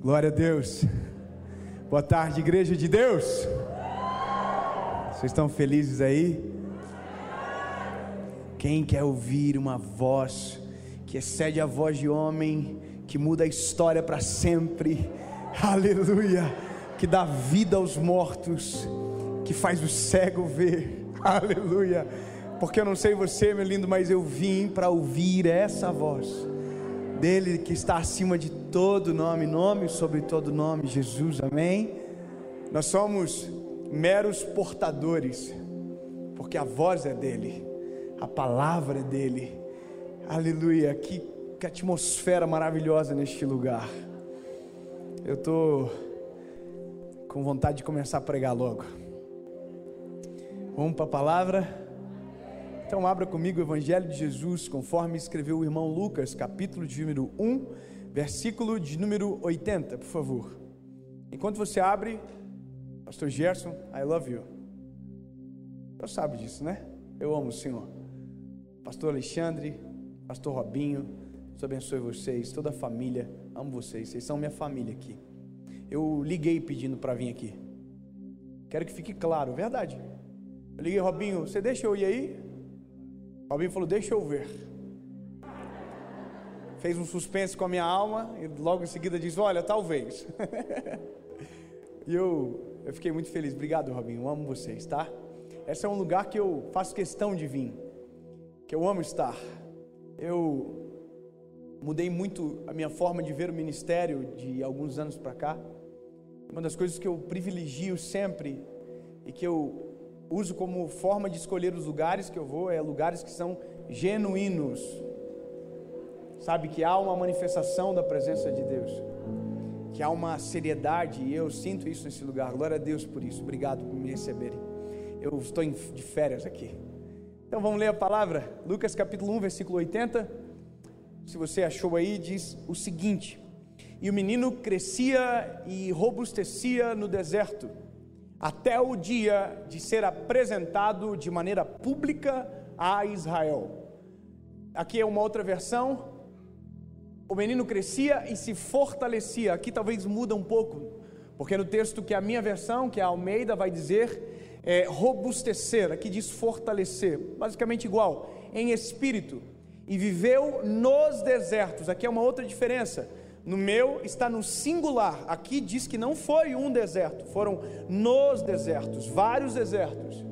Glória a Deus. Boa tarde, igreja de Deus. Vocês estão felizes aí? Quem quer ouvir uma voz que excede a voz de homem, que muda a história para sempre? Aleluia! Que dá vida aos mortos, que faz o cego ver. Aleluia! Porque eu não sei você, meu lindo, mas eu vim para ouvir essa voz dele que está acima de todo nome, nome sobre todo nome, Jesus, amém? Nós somos meros portadores, porque a voz é dele, a palavra é dele, aleluia, que, que atmosfera maravilhosa neste lugar. Eu estou com vontade de começar a pregar logo. Vamos para a palavra. Então abra comigo o Evangelho de Jesus, conforme escreveu o irmão Lucas, capítulo de número 1, versículo de número 80, por favor. Enquanto você abre, Pastor Gerson, I love you. Você sabe disso, né? Eu amo o Senhor. Pastor Alexandre, Pastor Robinho, Deus abençoe vocês, toda a família, amo vocês, vocês são minha família aqui. Eu liguei pedindo para vir aqui. Quero que fique claro, verdade. Eu liguei, Robinho, você deixa eu ir aí? Robinho falou: Deixa eu ver. Fez um suspense com a minha alma e logo em seguida disse: Olha, talvez. e eu, eu fiquei muito feliz. Obrigado, Robinho. Eu amo vocês, tá? Esse é um lugar que eu faço questão de vir, que eu amo estar. Eu mudei muito a minha forma de ver o ministério de alguns anos para cá. Uma das coisas que eu privilegio sempre e que eu uso como forma de escolher os lugares que eu vou, é lugares que são genuínos. Sabe que há uma manifestação da presença de Deus, que há uma seriedade, e eu sinto isso nesse lugar. Glória a Deus por isso. Obrigado por me receberem. Eu estou de férias aqui. Então vamos ler a palavra. Lucas capítulo 1, versículo 80. Se você achou aí, diz o seguinte: E o menino crescia e robustecia no deserto até o dia de ser apresentado de maneira pública a Israel. Aqui é uma outra versão. O menino crescia e se fortalecia. Aqui talvez muda um pouco, porque no texto que a minha versão, que é a Almeida, vai dizer é, robustecer. Aqui diz fortalecer, basicamente igual, em espírito. E viveu nos desertos. Aqui é uma outra diferença no meu está no singular. Aqui diz que não foi um deserto, foram nos desertos, vários desertos.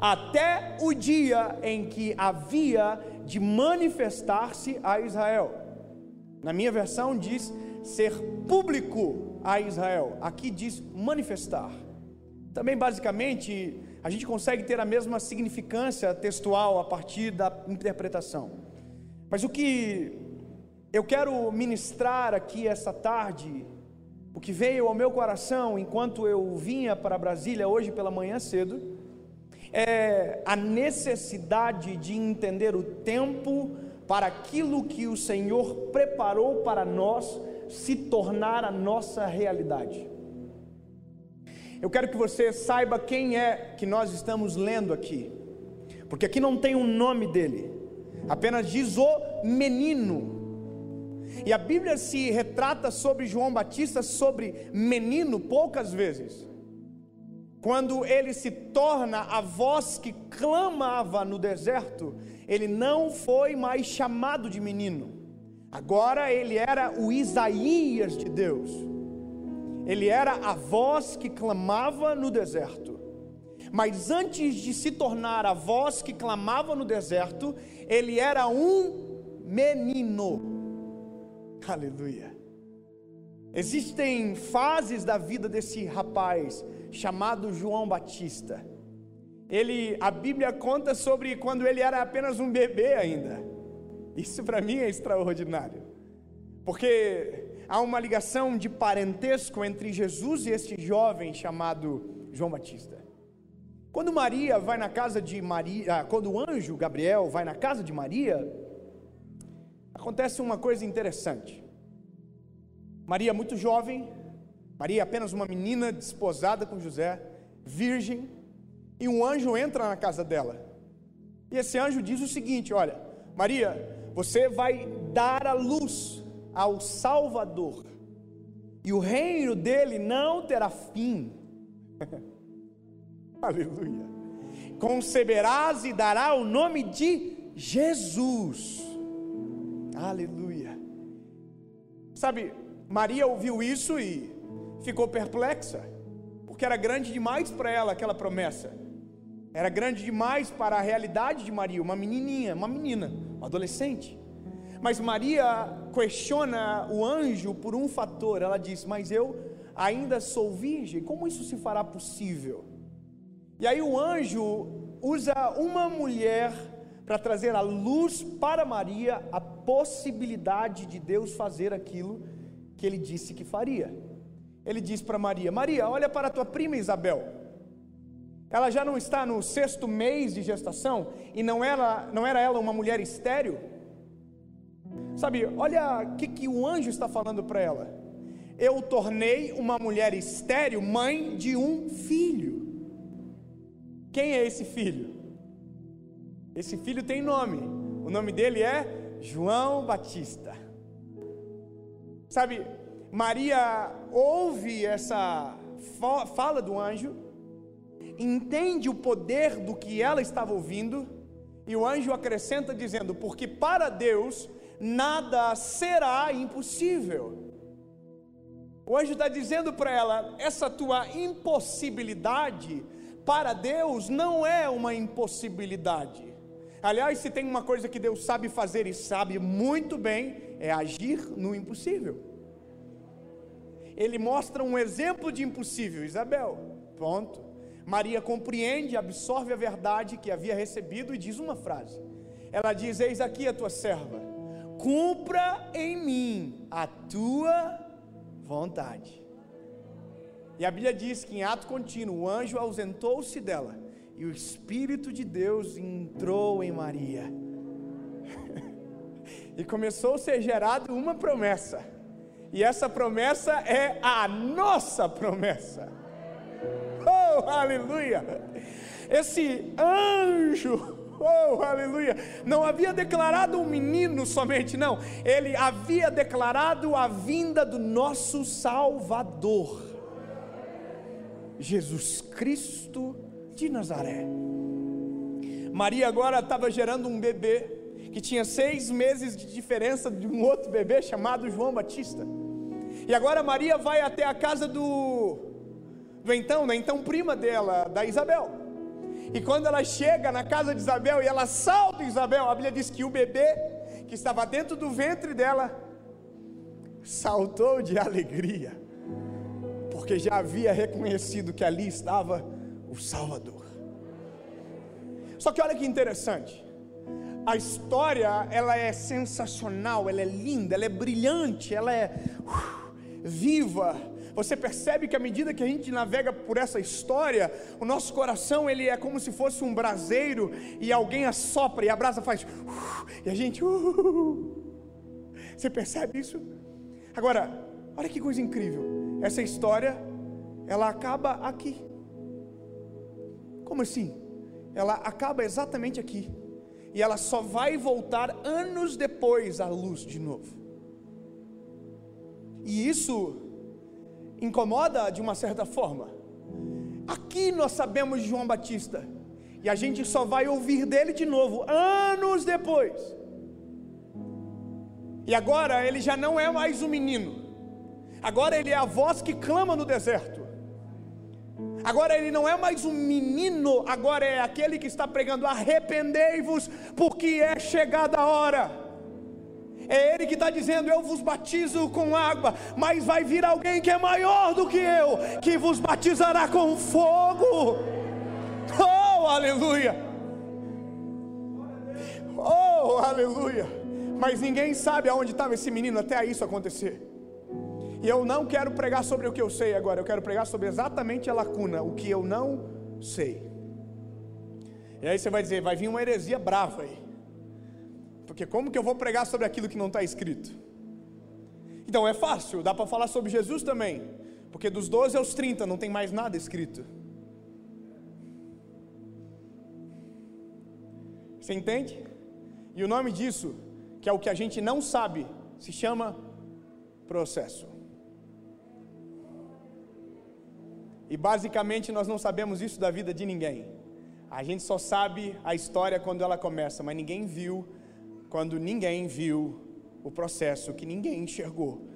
Até o dia em que havia de manifestar-se a Israel. Na minha versão diz ser público a Israel. Aqui diz manifestar. Também basicamente a gente consegue ter a mesma significância textual a partir da interpretação. Mas o que eu quero ministrar aqui essa tarde o que veio ao meu coração enquanto eu vinha para Brasília hoje pela manhã cedo é a necessidade de entender o tempo para aquilo que o Senhor preparou para nós se tornar a nossa realidade. Eu quero que você saiba quem é que nós estamos lendo aqui, porque aqui não tem o um nome dele, apenas diz o menino. E a Bíblia se retrata sobre João Batista, sobre menino, poucas vezes. Quando ele se torna a voz que clamava no deserto, ele não foi mais chamado de menino. Agora ele era o Isaías de Deus. Ele era a voz que clamava no deserto. Mas antes de se tornar a voz que clamava no deserto, ele era um menino. Aleluia. Existem fases da vida desse rapaz chamado João Batista. Ele, a Bíblia conta sobre quando ele era apenas um bebê ainda. Isso para mim é extraordinário. Porque há uma ligação de parentesco entre Jesus e este jovem chamado João Batista. Quando Maria vai na casa de Maria, ah, quando o anjo Gabriel vai na casa de Maria, acontece uma coisa interessante. Maria, muito jovem, Maria, apenas uma menina desposada com José, virgem, e um anjo entra na casa dela. E esse anjo diz o seguinte: Olha, Maria, você vai dar a luz ao Salvador, e o reino dele não terá fim. Aleluia. Conceberás e dará o nome de Jesus. Aleluia. Sabe, Maria ouviu isso e ficou perplexa, porque era grande demais para ela aquela promessa. Era grande demais para a realidade de Maria, uma menininha, uma menina, uma adolescente. Mas Maria questiona o anjo por um fator. Ela diz: Mas eu ainda sou virgem, como isso se fará possível? E aí o anjo usa uma mulher para trazer à luz para Maria a possibilidade de Deus fazer aquilo que ele disse que faria. Ele diz para Maria: Maria, olha para tua prima Isabel. Ela já não está no sexto mês de gestação e não era, não era ela uma mulher estéril? Sabe, olha o que, que o anjo está falando para ela. Eu tornei uma mulher estéril mãe de um filho. Quem é esse filho? Esse filho tem nome. O nome dele é João Batista. Sabe, Maria ouve essa fala do anjo, entende o poder do que ela estava ouvindo, e o anjo acrescenta dizendo: Porque para Deus nada será impossível. O anjo está dizendo para ela: essa tua impossibilidade para Deus não é uma impossibilidade. Aliás, se tem uma coisa que Deus sabe fazer e sabe muito bem, é agir no impossível. Ele mostra um exemplo de impossível, Isabel. Pronto. Maria compreende, absorve a verdade que havia recebido e diz uma frase. Ela diz: Eis aqui a tua serva cumpra em mim a tua vontade. E a Bíblia diz que em ato contínuo o anjo ausentou-se dela e o Espírito de Deus entrou em Maria. e começou a ser gerado uma promessa. E essa promessa é a nossa promessa. Oh, aleluia! Esse anjo Oh, aleluia! Não havia declarado um menino somente, não. Ele havia declarado a vinda do nosso Salvador, Jesus Cristo de Nazaré. Maria agora estava gerando um bebê que tinha seis meses de diferença de um outro bebê chamado João Batista. E agora Maria vai até a casa do, do então, da então prima dela, da Isabel. E quando ela chega na casa de Isabel e ela salta Isabel, a Bíblia diz que o bebê que estava dentro do ventre dela saltou de alegria, porque já havia reconhecido que ali estava o Salvador. Só que olha que interessante. A história, ela é sensacional, ela é linda, ela é brilhante, ela é uh, viva você percebe que à medida que a gente navega por essa história, o nosso coração ele é como se fosse um braseiro e alguém assopra e a brasa faz uh, e a gente uh, Você percebe isso? Agora, olha que coisa incrível. Essa história ela acaba aqui. Como assim? Ela acaba exatamente aqui. E ela só vai voltar anos depois à luz de novo. E isso incomoda de uma certa forma. Aqui nós sabemos de João Batista, e a gente só vai ouvir dele de novo anos depois. E agora ele já não é mais um menino, agora ele é a voz que clama no deserto. Agora ele não é mais um menino, agora é aquele que está pregando: arrependei-vos, porque é chegada a hora. É Ele que está dizendo: Eu vos batizo com água, mas vai vir alguém que é maior do que eu, que vos batizará com fogo. Oh, aleluia! Oh, aleluia! Mas ninguém sabe aonde estava esse menino até isso acontecer. E eu não quero pregar sobre o que eu sei agora, eu quero pregar sobre exatamente a lacuna, o que eu não sei. E aí você vai dizer: vai vir uma heresia brava aí. Porque como que eu vou pregar sobre aquilo que não está escrito? Então é fácil, dá para falar sobre Jesus também. Porque dos 12 aos 30 não tem mais nada escrito. Você entende? E o nome disso, que é o que a gente não sabe, se chama processo. E basicamente nós não sabemos isso da vida de ninguém. A gente só sabe a história quando ela começa, mas ninguém viu quando ninguém viu o processo que ninguém enxergou,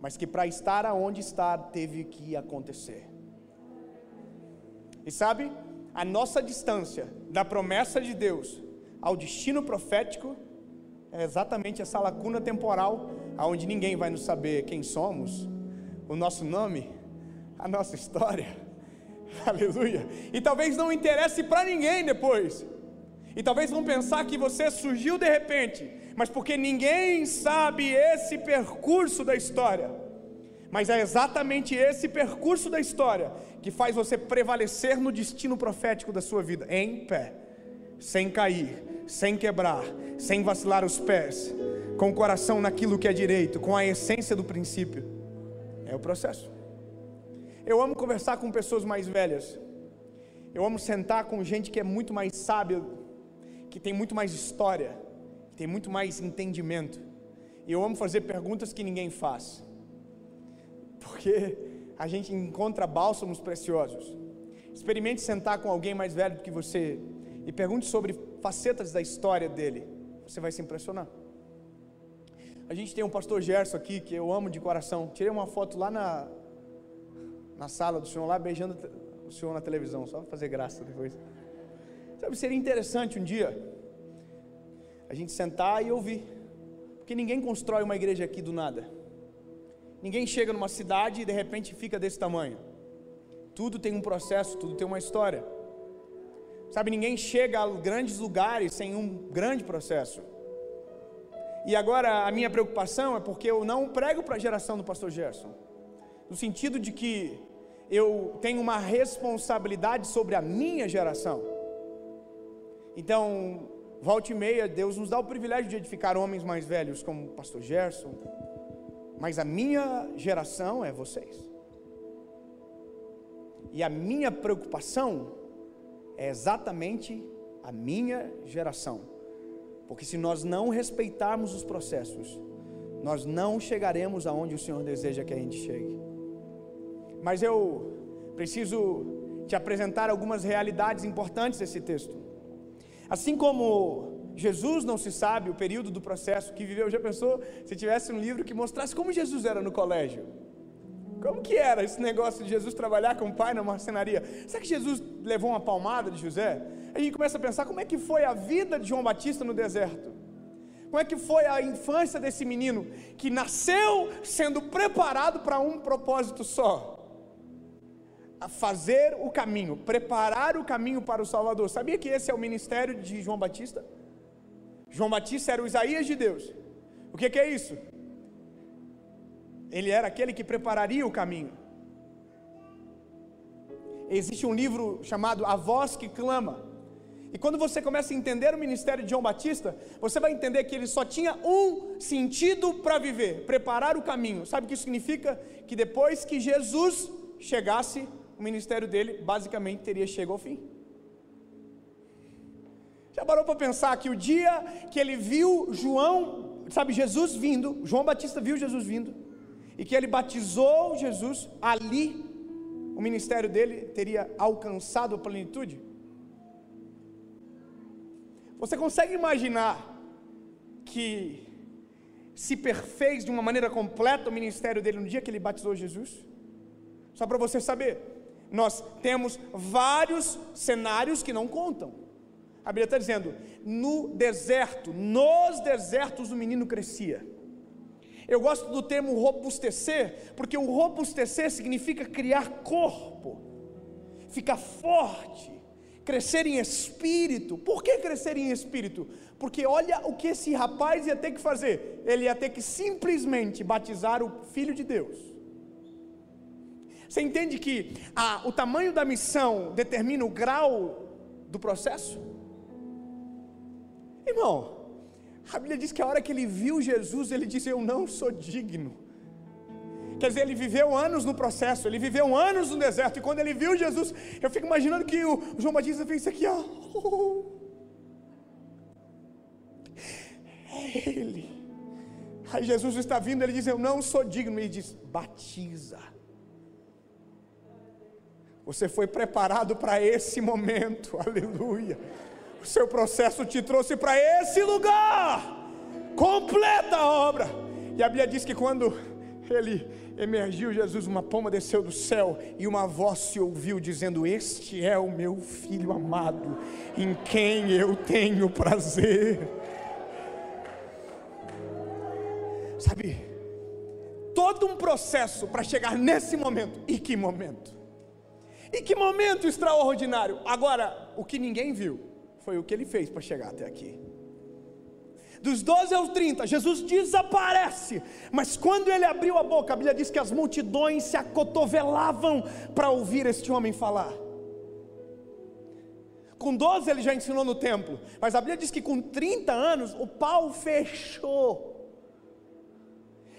mas que para estar aonde está teve que acontecer. E sabe, a nossa distância da promessa de Deus ao destino profético é exatamente essa lacuna temporal aonde ninguém vai nos saber quem somos, o nosso nome, a nossa história. Aleluia. E talvez não interesse para ninguém depois. E talvez vão pensar que você surgiu de repente, mas porque ninguém sabe esse percurso da história. Mas é exatamente esse percurso da história que faz você prevalecer no destino profético da sua vida, em pé, sem cair, sem quebrar, sem vacilar os pés, com o coração naquilo que é direito, com a essência do princípio. É o processo. Eu amo conversar com pessoas mais velhas. Eu amo sentar com gente que é muito mais sábia, que tem muito mais história, que tem muito mais entendimento. E eu amo fazer perguntas que ninguém faz porque a gente encontra bálsamos preciosos. Experimente sentar com alguém mais velho do que você e pergunte sobre facetas da história dele. Você vai se impressionar. A gente tem um pastor Gerson aqui que eu amo de coração. Tirei uma foto lá na, na sala do senhor, lá beijando o senhor na televisão, só para fazer graça depois. Sabe, seria interessante um dia a gente sentar e ouvir. Porque ninguém constrói uma igreja aqui do nada. Ninguém chega numa cidade e de repente fica desse tamanho. Tudo tem um processo, tudo tem uma história. Sabe, ninguém chega a grandes lugares sem um grande processo. E agora a minha preocupação é porque eu não prego para a geração do pastor Gerson. No sentido de que eu tenho uma responsabilidade sobre a minha geração. Então, volte e meia, Deus nos dá o privilégio de edificar homens mais velhos como o pastor Gerson, mas a minha geração é vocês. E a minha preocupação é exatamente a minha geração. Porque se nós não respeitarmos os processos, nós não chegaremos aonde o Senhor deseja que a gente chegue. Mas eu preciso te apresentar algumas realidades importantes desse texto. Assim como Jesus não se sabe o período do processo que viveu. Já pensou se tivesse um livro que mostrasse como Jesus era no colégio? Como que era esse negócio de Jesus trabalhar com o pai na marcenaria? Será que Jesus levou uma palmada de José? A gente começa a pensar como é que foi a vida de João Batista no deserto. Como é que foi a infância desse menino que nasceu sendo preparado para um propósito só? Fazer o caminho, preparar o caminho para o Salvador. Sabia que esse é o ministério de João Batista? João Batista era o Isaías de Deus. O que, que é isso? Ele era aquele que prepararia o caminho. Existe um livro chamado A Voz que Clama. E quando você começa a entender o ministério de João Batista, você vai entender que ele só tinha um sentido para viver: preparar o caminho. Sabe o que isso significa? Que depois que Jesus chegasse, o ministério dele basicamente teria chegado ao fim. Já parou para pensar que o dia que ele viu João, sabe, Jesus vindo, João Batista viu Jesus vindo, e que ele batizou Jesus, ali o ministério dele teria alcançado a plenitude? Você consegue imaginar que se perfez de uma maneira completa o ministério dele no dia que ele batizou Jesus? Só para você saber, nós temos vários cenários que não contam. A Bíblia está dizendo: no deserto, nos desertos o menino crescia. Eu gosto do termo robustecer, porque o robustecer significa criar corpo, ficar forte, crescer em espírito. Por que crescer em espírito? Porque olha o que esse rapaz ia ter que fazer: ele ia ter que simplesmente batizar o Filho de Deus. Você entende que a, o tamanho da missão determina o grau do processo? Irmão, a Bíblia diz que a hora que ele viu Jesus, ele disse: Eu não sou digno. Quer dizer, ele viveu anos no processo, ele viveu anos no deserto, e quando ele viu Jesus, eu fico imaginando que o João Batista fez isso aqui, ó. É ele. Aí Jesus está vindo, ele diz: Eu não sou digno. E ele diz: Batiza. Você foi preparado para esse momento, aleluia. O seu processo te trouxe para esse lugar. Completa a obra. E a Bíblia diz que quando ele emergiu, Jesus, uma pomba desceu do céu e uma voz se ouviu dizendo: Este é o meu filho amado, em quem eu tenho prazer. Sabe, todo um processo para chegar nesse momento. E que momento! E que momento extraordinário! Agora, o que ninguém viu foi o que ele fez para chegar até aqui. Dos 12 aos 30, Jesus desaparece, mas quando ele abriu a boca, a Bíblia diz que as multidões se acotovelavam para ouvir este homem falar. Com 12 ele já ensinou no templo, mas a Bíblia diz que com 30 anos o pau fechou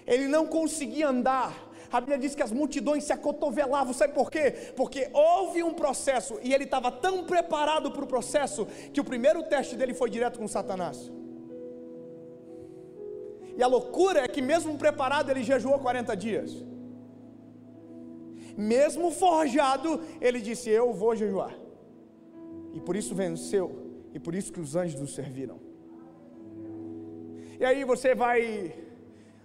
ele não conseguia andar. A Bíblia diz que as multidões se acotovelavam, sabe por quê? Porque houve um processo e ele estava tão preparado para o processo que o primeiro teste dele foi direto com Satanás. E a loucura é que, mesmo preparado, ele jejuou 40 dias. Mesmo forjado, ele disse: Eu vou jejuar. E por isso venceu, e por isso que os anjos o serviram. E aí você vai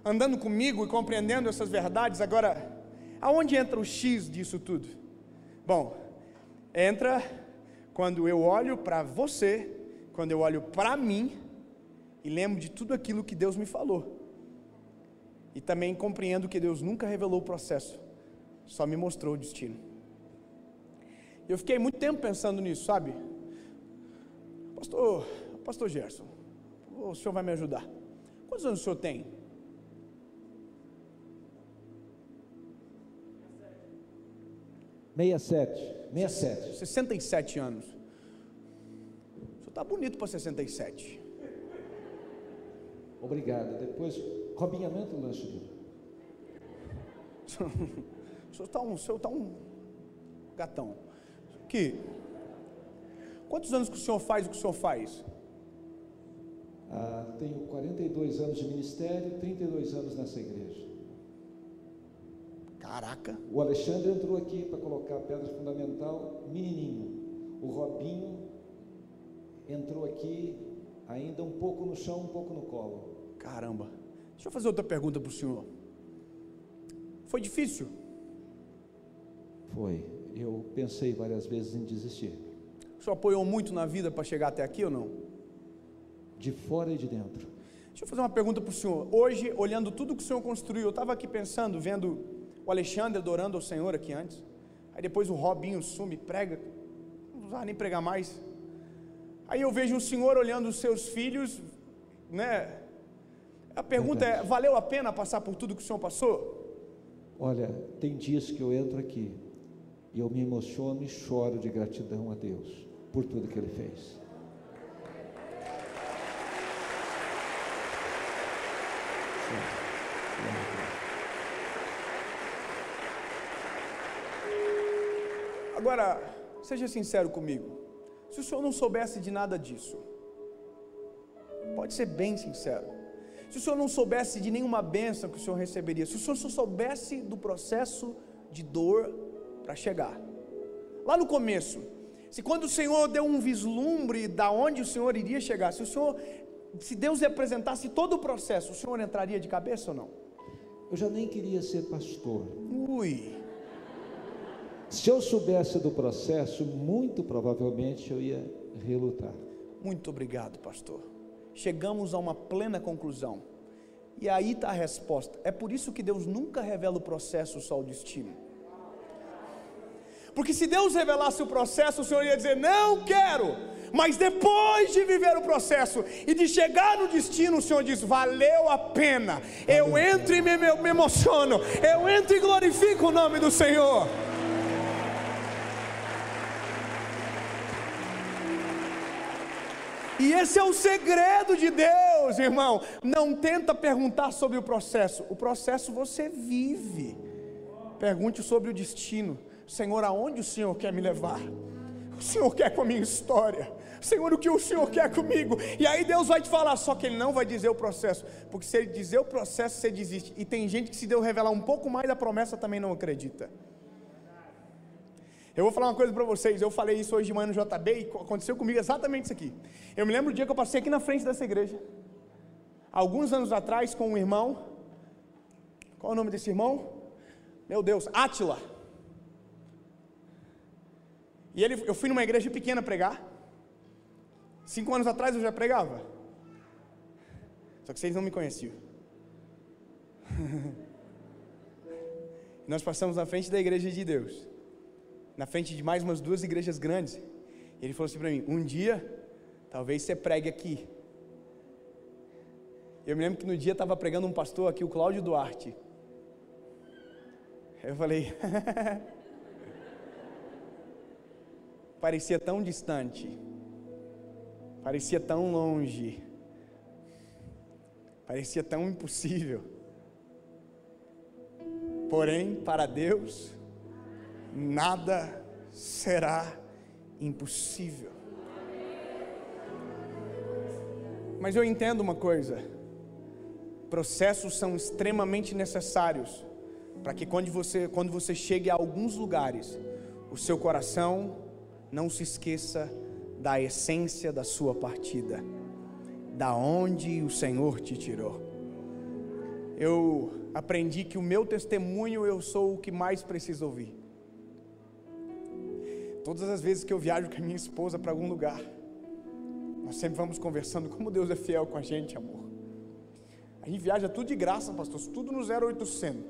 andando comigo e compreendendo essas verdades, agora, aonde entra o X disso tudo? Bom, entra quando eu olho para você, quando eu olho para mim e lembro de tudo aquilo que Deus me falou. E também compreendo que Deus nunca revelou o processo, só me mostrou o destino. Eu fiquei muito tempo pensando nisso, sabe? Pastor, Pastor Gerson, o senhor vai me ajudar. Quantos anos o senhor tem? 67. 67. 67 anos. O senhor está bonito para 67. Obrigado. Depois, Robinha, aumenta o lanche do. o senhor está um, o senhor tá um gatão. Que? Quantos anos que o senhor faz o que o senhor faz? Ah, tenho 42 anos de ministério, 32 anos nessa igreja. Caraca. O Alexandre entrou aqui para colocar a pedra fundamental, menininho. O Robinho entrou aqui ainda um pouco no chão, um pouco no colo. Caramba. Deixa eu fazer outra pergunta para o senhor. Foi difícil? Foi. Eu pensei várias vezes em desistir. O senhor apoiou muito na vida para chegar até aqui ou não? De fora e de dentro. Deixa eu fazer uma pergunta para o senhor. Hoje, olhando tudo que o senhor construiu, eu estava aqui pensando, vendo o Alexandre adorando ao Senhor aqui antes. Aí depois o Robinho sume, prega. Não precisava nem pregar mais. Aí eu vejo o Senhor olhando os seus filhos, né? A pergunta é: valeu a pena passar por tudo que o Senhor passou? Olha, tem dias que eu entro aqui e eu me emociono e choro de gratidão a Deus por tudo que Ele fez. Agora, seja sincero comigo. Se o senhor não soubesse de nada disso, pode ser bem sincero. Se o senhor não soubesse de nenhuma bênção que o senhor receberia, se o senhor só soubesse do processo de dor para chegar. Lá no começo, se quando o Senhor deu um vislumbre da onde o Senhor iria chegar, se o Senhor, se Deus apresentasse todo o processo, o Senhor entraria de cabeça ou não? Eu já nem queria ser pastor. Ui. Se eu soubesse do processo, muito provavelmente eu ia relutar. Muito obrigado, pastor. Chegamos a uma plena conclusão. E aí está a resposta. É por isso que Deus nunca revela o processo, só o destino. Porque se Deus revelasse o processo, o Senhor ia dizer: Não quero. Mas depois de viver o processo e de chegar no destino, o Senhor diz: Valeu a pena. Eu entro e me, me emociono. Eu entro e glorifico o nome do Senhor. E esse é o segredo de Deus, irmão. Não tenta perguntar sobre o processo. O processo você vive. Pergunte sobre o destino. Senhor, aonde o Senhor quer me levar? O Senhor quer com a minha história. Senhor, o que o Senhor quer comigo? E aí Deus vai te falar, só que Ele não vai dizer o processo, porque se Ele dizer o processo, você desiste. E tem gente que se Deus revelar um pouco mais da promessa também não acredita. Eu vou falar uma coisa para vocês. Eu falei isso hoje de manhã no JB e aconteceu comigo exatamente isso aqui. Eu me lembro do dia que eu passei aqui na frente dessa igreja. Alguns anos atrás, com um irmão. Qual é o nome desse irmão? Meu Deus, Átila. E ele, eu fui numa igreja pequena pregar. Cinco anos atrás eu já pregava. Só que vocês não me conheciam. Nós passamos na frente da igreja de Deus na frente de mais umas duas igrejas grandes. E ele falou assim para mim: Um dia, talvez você pregue aqui. Eu me lembro que no dia estava pregando um pastor aqui, o Cláudio Duarte. Eu falei. parecia tão distante, parecia tão longe, parecia tão impossível. Porém, para Deus, nada será impossível. Mas eu entendo uma coisa: processos são extremamente necessários para que quando você, quando você chegue a alguns lugares, o seu coração não se esqueça da essência da sua partida, da onde o Senhor te tirou. Eu aprendi que o meu testemunho eu sou o que mais preciso ouvir. Todas as vezes que eu viajo com a minha esposa para algum lugar, nós sempre vamos conversando como Deus é fiel com a gente, amor. A gente viaja tudo de graça, pastor, tudo no 0800.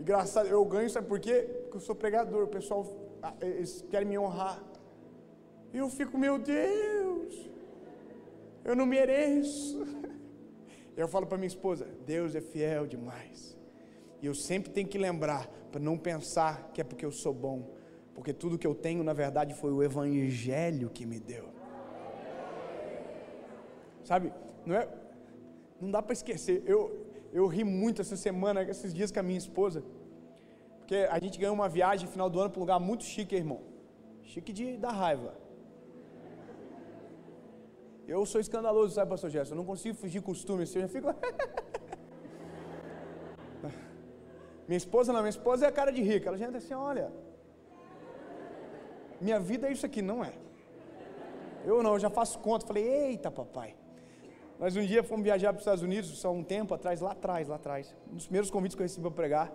Engraçado, eu ganho, sabe por quê? Porque eu sou pregador, o pessoal, ah, eles querem me honrar. E eu fico, meu Deus, eu não mereço. Eu falo para minha esposa, Deus é fiel demais. E eu sempre tenho que lembrar, para não pensar que é porque eu sou bom, porque tudo que eu tenho, na verdade, foi o Evangelho que me deu. Sabe, não é, não dá para esquecer. Eu, eu ri muito essa semana, esses dias com a minha esposa, porque a gente ganhou uma viagem no final do ano para um lugar muito chique, irmão. Chique de dar raiva. Eu sou escandaloso, sabe, pastor Gerson? Eu não consigo fugir costume, assim, eu já fico. Minha esposa não, minha esposa é a cara de rica. Ela já entra assim, olha. Minha vida é isso aqui, não é. Eu não, eu já faço conta. Falei, eita papai. Nós um dia fomos viajar para os Estados Unidos, só um tempo atrás, lá atrás, lá atrás. Um dos primeiros convites que eu recebi para pregar.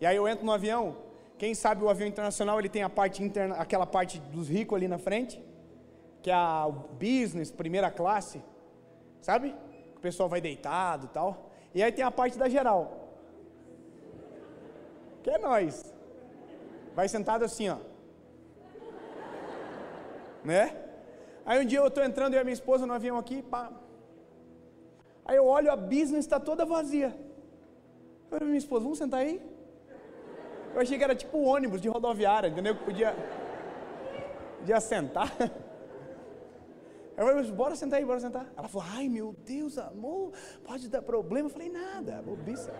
E aí eu entro no avião. Quem sabe o avião internacional ele tem a parte interna, aquela parte dos ricos ali na frente, que é a business, primeira classe, sabe? O pessoal vai deitado tal. E aí tem a parte da geral que é nós. Vai sentado assim, ó. Né? Aí um dia eu estou entrando e a minha esposa no avião aqui, pá. Aí eu olho, a business está toda vazia. Eu falei, minha esposa, vamos sentar aí? Eu achei que era tipo um ônibus de rodoviária, entendeu? Que podia, podia sentar. Eu falei, bora sentar aí, bora sentar. Ela falou, ai meu Deus, amor, pode dar problema. Eu falei, nada, bobiça.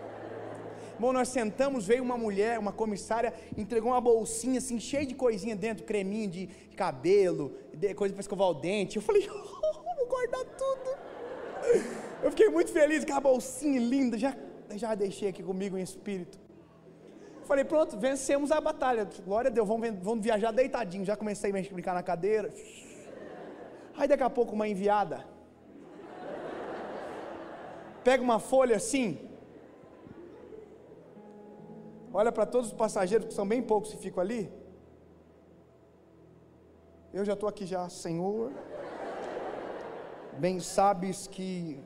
Bom, nós sentamos, veio uma mulher, uma comissária, entregou uma bolsinha assim, cheia de coisinha dentro, creminho de cabelo, coisa para escovar o dente. Eu falei, oh, vou guardar tudo. Eu fiquei muito feliz com a bolsinha linda, já, já deixei aqui comigo em espírito. Falei, pronto, vencemos a batalha. Glória a Deus, vamos, vamos viajar deitadinho. Já comecei a brincar na cadeira. Aí daqui a pouco uma enviada. Pega uma folha assim, olha para todos os passageiros, que são bem poucos que ficam ali. Eu já estou aqui já, Senhor. Bem sabes que.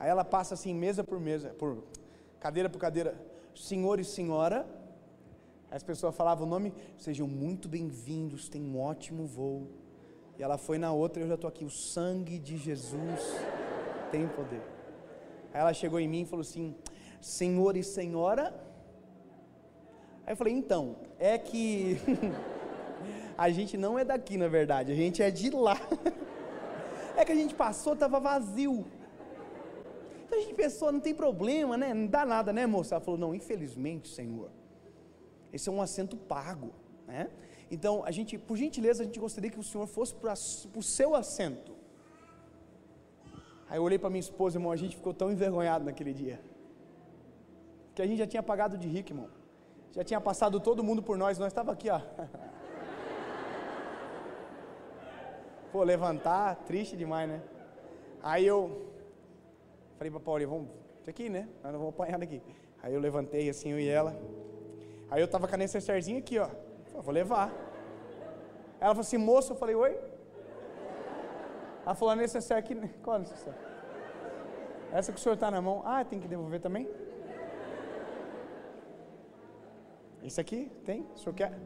Aí ela passa assim, mesa por mesa, por cadeira por cadeira. Senhor e senhora. As pessoas falavam o nome, sejam muito bem-vindos, tem um ótimo voo. E ela foi na outra, eu já estou aqui. O sangue de Jesus tem poder. Aí ela chegou em mim e falou assim: senhor e senhora. Aí eu falei, então, é que a gente não é daqui, na verdade, a gente é de lá. é que a gente passou, estava vazio. Então a gente pensou, não tem problema, né? Não dá nada, né, moça? Ela falou, não, infelizmente, senhor, esse é um assento pago, né? Então, a gente, por gentileza, a gente gostaria que o senhor fosse para o seu assento. Aí eu olhei para minha esposa, irmão, a gente ficou tão envergonhado naquele dia que a gente já tinha pagado de rico, irmão. Já tinha passado todo mundo por nós, nós estava aqui, ó. Pô, levantar, triste demais, né? Aí eu falei pra Paulinha, vamos, isso aqui, né? Nós não vamos apanhar daqui. Aí eu levantei assim, eu e ela. Aí eu tava com a necessairezinha aqui, ó. Falei, vou levar. Ela falou assim, moço, eu falei, oi? Ela falou, a necessaire aqui, qual a necessaire? Essa que o senhor está na mão. Ah, tem que devolver também? Isso aqui? Tem? O senhor quer?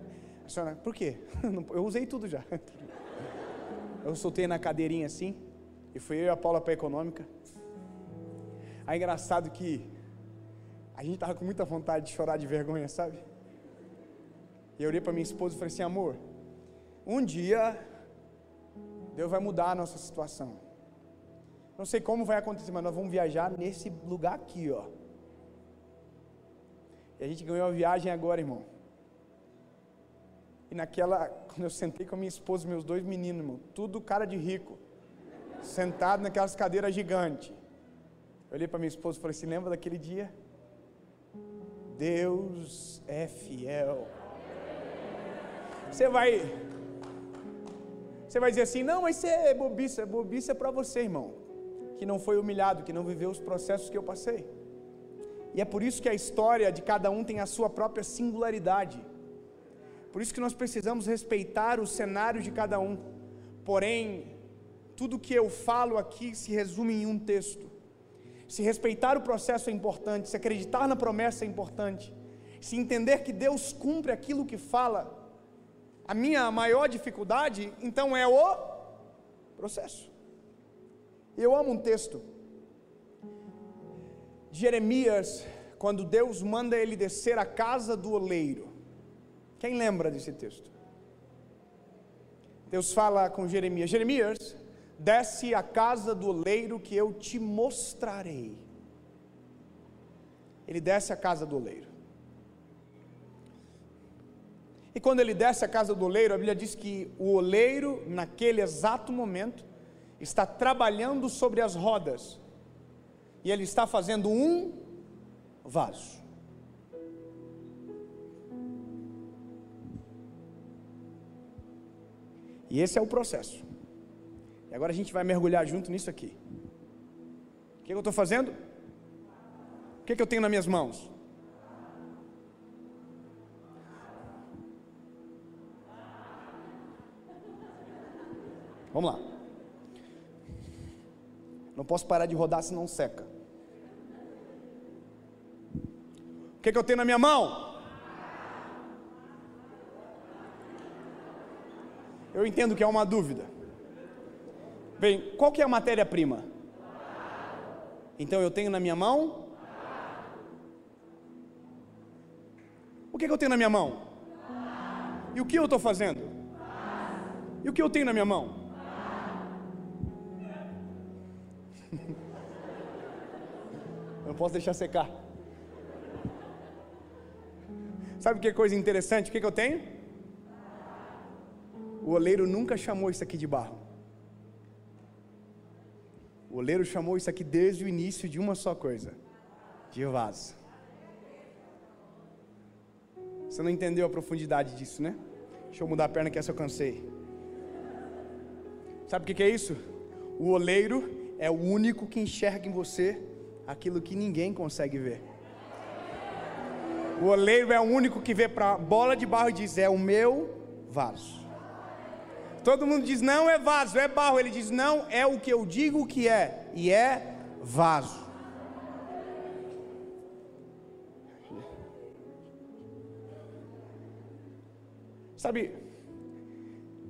A senhora, por quê? Eu usei tudo já. Eu soltei na cadeirinha assim. E fui eu e a Paula para a econômica. Aí engraçado que a gente tava com muita vontade de chorar de vergonha, sabe? E eu olhei para minha esposa e falei assim: amor, um dia Deus vai mudar a nossa situação. Não sei como vai acontecer, mas nós vamos viajar nesse lugar aqui, ó. E a gente ganhou a viagem agora, irmão. E naquela, quando eu sentei com a minha esposa e meus dois meninos, irmão, tudo cara de rico, sentado naquelas cadeiras gigantes. Eu olhei para minha esposa e falei assim: lembra daquele dia? Deus é fiel. Você vai, você vai dizer assim: não, mas isso é bobice, é bobice é para você, irmão, que não foi humilhado, que não viveu os processos que eu passei. E é por isso que a história de cada um tem a sua própria singularidade. Por isso que nós precisamos respeitar o cenário de cada um. Porém, tudo que eu falo aqui se resume em um texto. Se respeitar o processo é importante, se acreditar na promessa é importante, se entender que Deus cumpre aquilo que fala, a minha maior dificuldade, então, é o processo. Eu amo um texto Jeremias, quando Deus manda ele descer à casa do oleiro. Quem lembra desse texto? Deus fala com Jeremias: Jeremias, desce à casa do oleiro que eu te mostrarei. Ele desce à casa do oleiro. E quando ele desce à casa do oleiro, a Bíblia diz que o oleiro, naquele exato momento, está trabalhando sobre as rodas, e ele está fazendo um vaso. E esse é o processo. E agora a gente vai mergulhar junto nisso aqui. O que eu estou fazendo? O que eu tenho nas minhas mãos? Vamos lá. Não posso parar de rodar senão seca. Que, que eu tenho na minha mão? Eu entendo que é uma dúvida. Bem, qual que é a matéria-prima? Então eu tenho na minha mão? O que, que eu tenho na minha mão? E o que eu estou fazendo? E o que eu tenho na minha mão? Não posso deixar secar. Sabe que coisa interessante? O que, que eu tenho? O oleiro nunca chamou isso aqui de barro. O oleiro chamou isso aqui desde o início de uma só coisa: de vaso. Você não entendeu a profundidade disso, né? Deixa eu mudar a perna que essa eu cansei. Sabe o que, que é isso? O oleiro é o único que enxerga em você aquilo que ninguém consegue ver. O oleiro é o único que vê para a bola de barro e diz: É o meu vaso. Todo mundo diz: Não é vaso, é barro. Ele diz: Não, é o que eu digo que é, e é vaso. Sabe,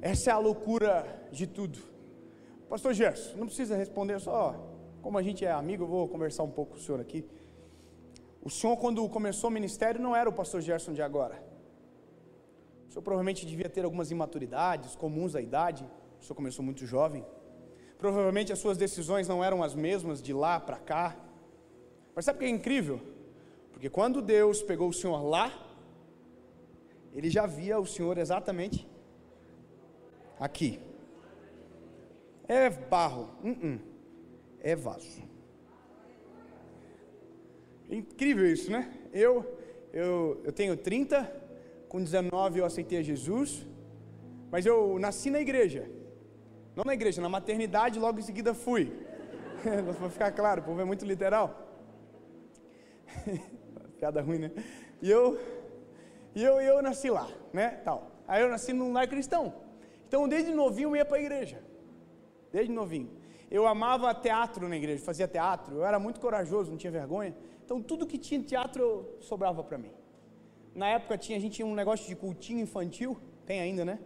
essa é a loucura de tudo. Pastor Gerson, não precisa responder, só como a gente é amigo, eu vou conversar um pouco com o senhor aqui. O senhor, quando começou o ministério, não era o pastor Gerson de agora. O senhor provavelmente devia ter algumas imaturidades comuns à idade. O senhor começou muito jovem. Provavelmente as suas decisões não eram as mesmas de lá para cá. Mas sabe o que é incrível? Porque quando Deus pegou o senhor lá, ele já via o senhor exatamente aqui. É barro. Uh -uh é vaso. Incrível isso, né? Eu, Eu, eu tenho 30, com 19 eu aceitei Jesus, mas eu nasci na igreja. Não na igreja, na maternidade, logo em seguida fui. Para ficar claro, o povo é muito literal. Piada ruim, né? E eu, e eu, eu nasci lá, né? Tal. Aí eu nasci num lar cristão. Então, desde novinho eu ia para a igreja. Desde novinho. Eu amava teatro na igreja, fazia teatro. Eu era muito corajoso, não tinha vergonha. Então, tudo que tinha teatro sobrava para mim. Na época tinha, a gente tinha um negócio de cultinho infantil, tem ainda, né?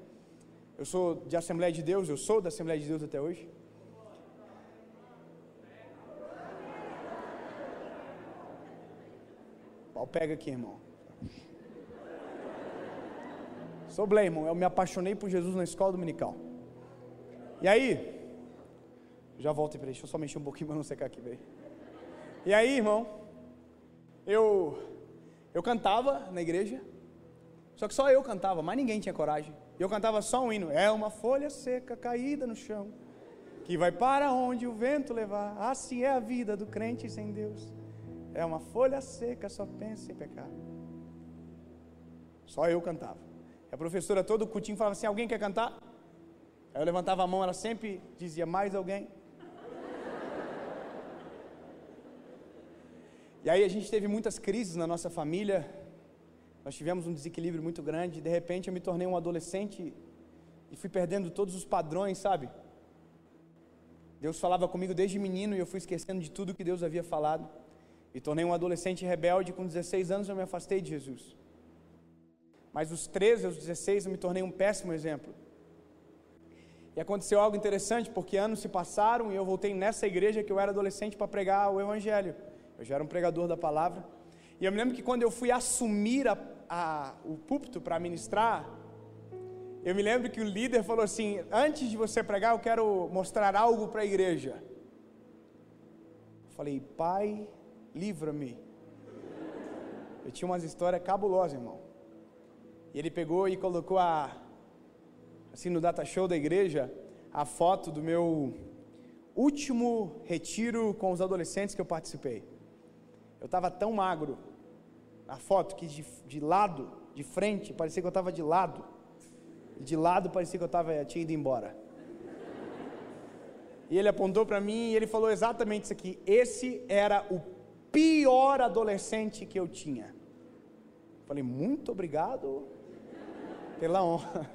Eu sou de Assembleia de Deus, eu sou da Assembleia de Deus até hoje. Pau pega aqui, irmão. Sou irmão. Eu me apaixonei por Jesus na escola dominical. E aí, já volto, peraí, deixa eu só mexer um pouquinho para não secar aqui, velho. E aí, irmão, eu, eu cantava na igreja, só que só eu cantava, mas ninguém tinha coragem. Eu cantava só um hino: É uma folha seca caída no chão, que vai para onde o vento levar. Assim é a vida do crente sem Deus. É uma folha seca, só pensa em pecar. Só eu cantava. A professora todo cutinho falava assim: Alguém quer cantar? Aí eu levantava a mão, ela sempre dizia: Mais alguém? E aí a gente teve muitas crises na nossa família, nós tivemos um desequilíbrio muito grande, de repente eu me tornei um adolescente e fui perdendo todos os padrões, sabe? Deus falava comigo desde menino e eu fui esquecendo de tudo que Deus havia falado. E tornei um adolescente rebelde, com 16 anos eu me afastei de Jesus. Mas dos 13 aos 16 eu me tornei um péssimo exemplo. E aconteceu algo interessante, porque anos se passaram e eu voltei nessa igreja que eu era adolescente para pregar o Evangelho. Eu já era um pregador da palavra. E eu me lembro que quando eu fui assumir a, a, o púlpito para ministrar, eu me lembro que o líder falou assim: Antes de você pregar, eu quero mostrar algo para a igreja. Eu falei, Pai, livra-me. Eu tinha umas histórias cabulosas, irmão. E ele pegou e colocou a, assim no data show da igreja, a foto do meu último retiro com os adolescentes que eu participei. Eu estava tão magro na foto que de, de lado, de frente, parecia que eu estava de lado. De lado parecia que eu tava, tinha ido embora. E ele apontou para mim e ele falou exatamente isso aqui. Esse era o pior adolescente que eu tinha. Falei, muito obrigado pela honra.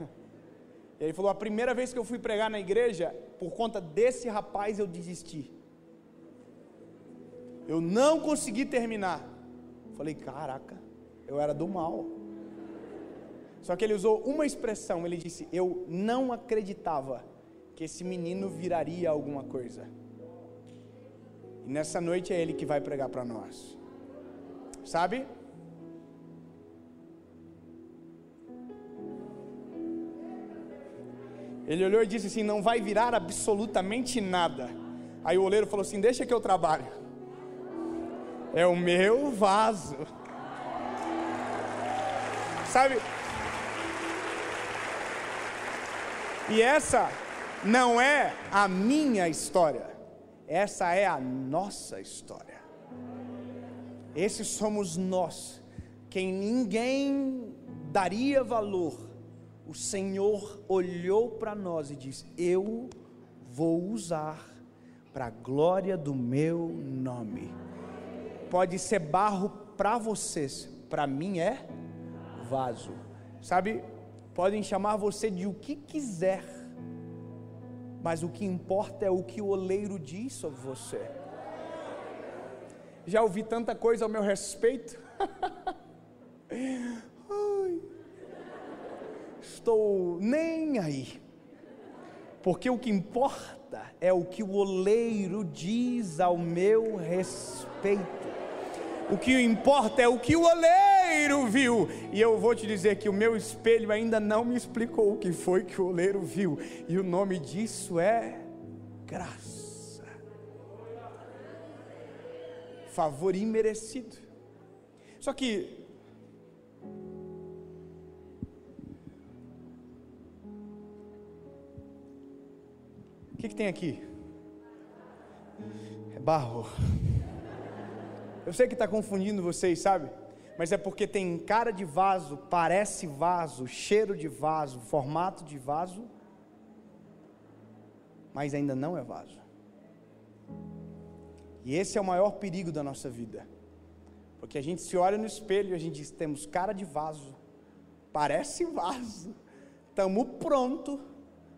E ele falou: a primeira vez que eu fui pregar na igreja, por conta desse rapaz eu desisti. Eu não consegui terminar. Falei, caraca, eu era do mal. Só que ele usou uma expressão, ele disse: Eu não acreditava que esse menino viraria alguma coisa. E nessa noite é ele que vai pregar para nós. Sabe? Ele olhou e disse assim: Não vai virar absolutamente nada. Aí o oleiro falou assim: Deixa que eu trabalho é o meu vaso. Sabe? E essa não é a minha história, essa é a nossa história. Esses somos nós, quem ninguém daria valor. O Senhor olhou para nós e disse: Eu vou usar para a glória do meu nome pode ser barro para vocês, para mim é vaso. Sabe? Podem chamar você de o que quiser, mas o que importa é o que o oleiro diz sobre você. Já ouvi tanta coisa ao meu respeito. Estou nem aí. Porque o que importa é o que o oleiro diz ao meu respeito. O que importa é o que o oleiro viu. E eu vou te dizer que o meu espelho ainda não me explicou o que foi que o oleiro viu. E o nome disso é graça. Favor imerecido. Só que O que, que tem aqui? É barro. Eu sei que está confundindo vocês, sabe? mas é porque tem cara de vaso, parece vaso, cheiro de vaso, formato de vaso, mas ainda não é vaso. E esse é o maior perigo da nossa vida. Porque a gente se olha no espelho e a gente diz: temos cara de vaso, parece vaso, estamos pronto,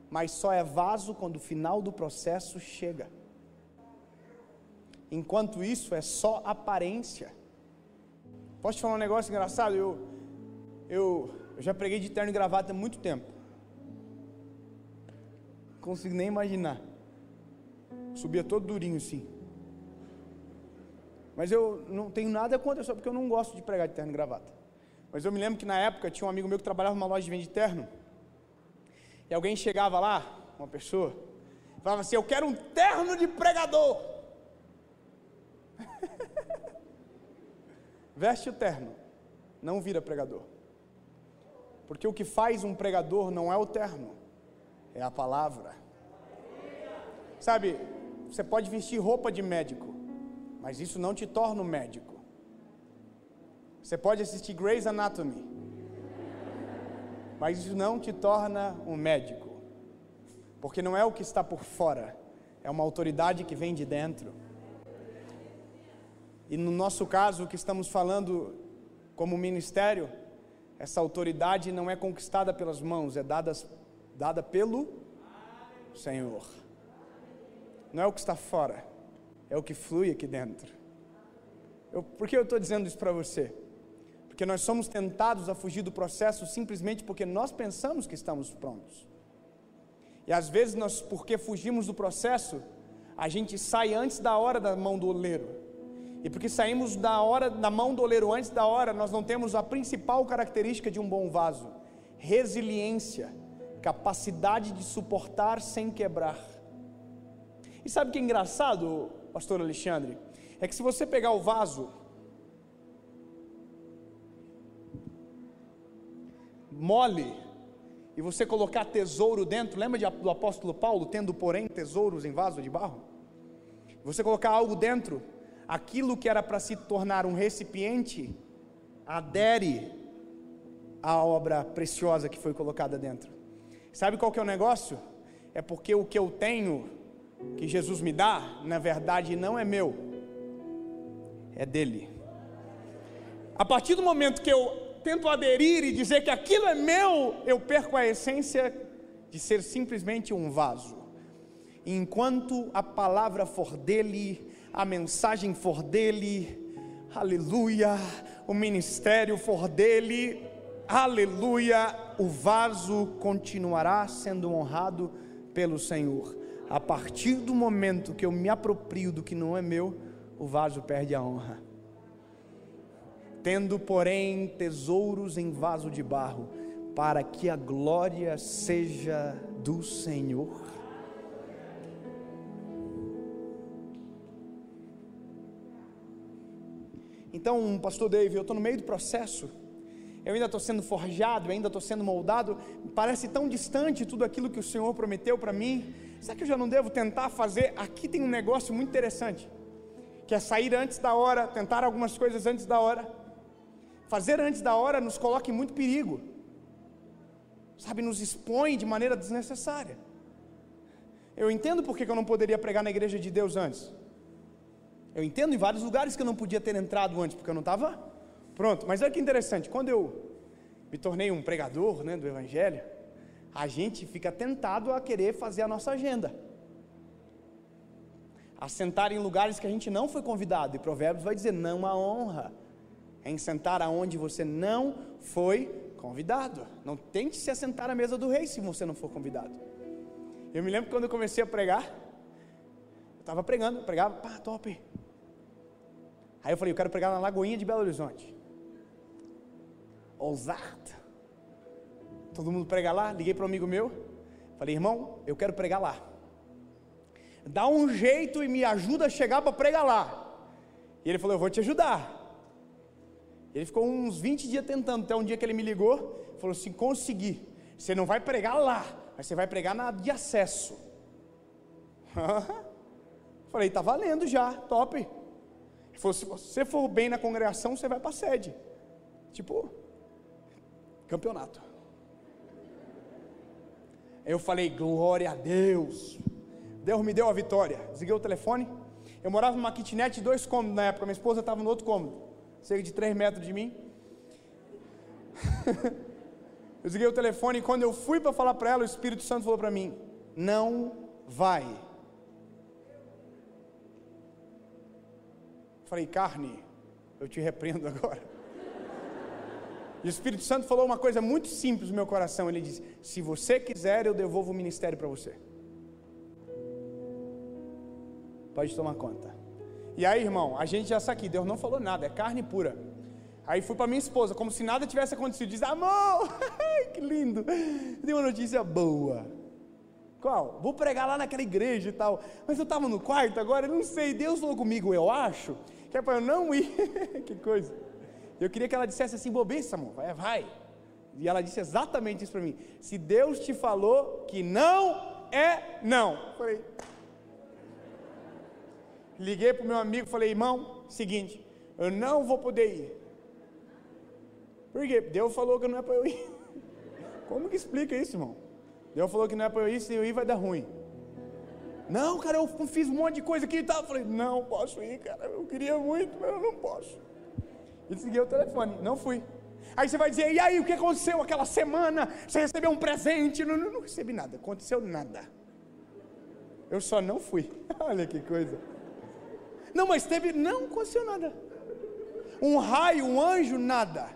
mas só é vaso quando o final do processo chega. Enquanto isso é só aparência. Posso te falar um negócio engraçado? Eu, eu, eu já preguei de terno e gravata há muito tempo. Não consigo nem imaginar. Subia todo durinho assim. Mas eu não tenho nada contra, só porque eu não gosto de pregar de terno e gravata. Mas eu me lembro que na época tinha um amigo meu que trabalhava numa loja de venda de terno. E alguém chegava lá, uma pessoa, falava assim: Eu quero um terno de pregador. Veste o terno, não vira pregador. Porque o que faz um pregador não é o terno, é a palavra. Sabe, você pode vestir roupa de médico, mas isso não te torna um médico. Você pode assistir Grey's Anatomy, mas isso não te torna um médico, porque não é o que está por fora, é uma autoridade que vem de dentro. E no nosso caso, o que estamos falando como ministério, essa autoridade não é conquistada pelas mãos, é dada, dada pelo Senhor. Não é o que está fora é o que flui aqui dentro. Eu, por que eu estou dizendo isso para você? Porque nós somos tentados a fugir do processo simplesmente porque nós pensamos que estamos prontos. E às vezes nós, porque fugimos do processo, a gente sai antes da hora da mão do oleiro. E porque saímos da hora da mão do oleiro antes da hora, nós não temos a principal característica de um bom vaso: resiliência, capacidade de suportar sem quebrar. E sabe o que é engraçado? pastor Alexandre, é que se você pegar o vaso, mole, e você colocar tesouro dentro, lembra do apóstolo Paulo, tendo porém tesouros em vaso de barro? Você colocar algo dentro, aquilo que era para se tornar um recipiente, adere à obra preciosa que foi colocada dentro. Sabe qual que é o negócio? É porque o que eu tenho que Jesus me dá, na verdade não é meu, é dele. A partir do momento que eu tento aderir e dizer que aquilo é meu, eu perco a essência de ser simplesmente um vaso. Enquanto a palavra for dele, a mensagem for dele, aleluia, o ministério for dele, aleluia, o vaso continuará sendo honrado pelo Senhor. A partir do momento que eu me aproprio do que não é meu, o vaso perde a honra. Tendo, porém, tesouros em vaso de barro, para que a glória seja do Senhor. Então, pastor Dave, eu estou no meio do processo, eu ainda estou sendo forjado, ainda estou sendo moldado, parece tão distante tudo aquilo que o Senhor prometeu para mim, Será que eu já não devo tentar fazer? Aqui tem um negócio muito interessante, que é sair antes da hora, tentar algumas coisas antes da hora. Fazer antes da hora nos coloca em muito perigo, sabe, nos expõe de maneira desnecessária. Eu entendo porque eu não poderia pregar na igreja de Deus antes. Eu entendo em vários lugares que eu não podia ter entrado antes, porque eu não estava pronto. Mas olha que interessante, quando eu me tornei um pregador né, do Evangelho, a gente fica tentado a querer fazer a nossa agenda. A sentar em lugares que a gente não foi convidado. E Provérbios vai dizer: não há honra em sentar aonde você não foi convidado. Não tente se assentar à mesa do rei se você não for convidado. Eu me lembro quando eu comecei a pregar, eu estava pregando, eu pregava, pá, top. Aí eu falei, eu quero pregar na Lagoinha de Belo Horizonte. Ousado. Todo mundo prega lá. Liguei para um amigo meu. Falei, irmão, eu quero pregar lá. Dá um jeito e me ajuda a chegar para pregar lá. E ele falou, eu vou te ajudar. Ele ficou uns 20 dias tentando, até um dia que ele me ligou, falou assim: consegui. Você não vai pregar lá, mas você vai pregar na de acesso. Falei, tá valendo já, top. Ele falou: se você for bem na congregação, você vai para a sede. Tipo, campeonato. Eu falei, glória a Deus. Deus me deu a vitória. Desliguei o telefone. Eu morava numa kitnet dois cômodos na época. Minha esposa estava no outro cômodo, cerca de 3 metros de mim. eu desliguei o telefone e quando eu fui para falar para ela, o Espírito Santo falou para mim: Não vai. Falei, carne, eu te repreendo agora. E o Espírito Santo falou uma coisa muito simples no meu coração. Ele disse: Se você quiser, eu devolvo o ministério para você. Pode tomar conta. E aí, irmão, a gente já está aqui. Deus não falou nada, é carne pura. Aí fui para minha esposa, como se nada tivesse acontecido. Diz: Amor, que lindo. Dei uma notícia boa. Qual? Vou pregar lá naquela igreja e tal. Mas eu estava no quarto agora, eu não sei. Deus falou comigo, eu acho, que é para eu não ir. que coisa. Eu queria que ela dissesse assim, bobiça, amor, vai, vai. E ela disse exatamente isso para mim. Se Deus te falou que não é não. Falei. Liguei para o meu amigo, falei, irmão, seguinte, eu não vou poder ir. Por quê? Deus falou que não é para eu ir. Como que explica isso, irmão? Deus falou que não é para eu ir, se eu ir vai dar ruim. Não, cara, eu fiz um monte de coisa aqui e tal. Eu falei, não posso ir, cara. Eu queria muito, mas eu não posso. E desliguei o telefone, não fui. Aí você vai dizer, e aí, o que aconteceu aquela semana? Você recebeu um presente? Não, não, não recebi nada, aconteceu nada. Eu só não fui. Olha que coisa. Não, mas teve, não aconteceu nada. Um raio, um anjo, nada.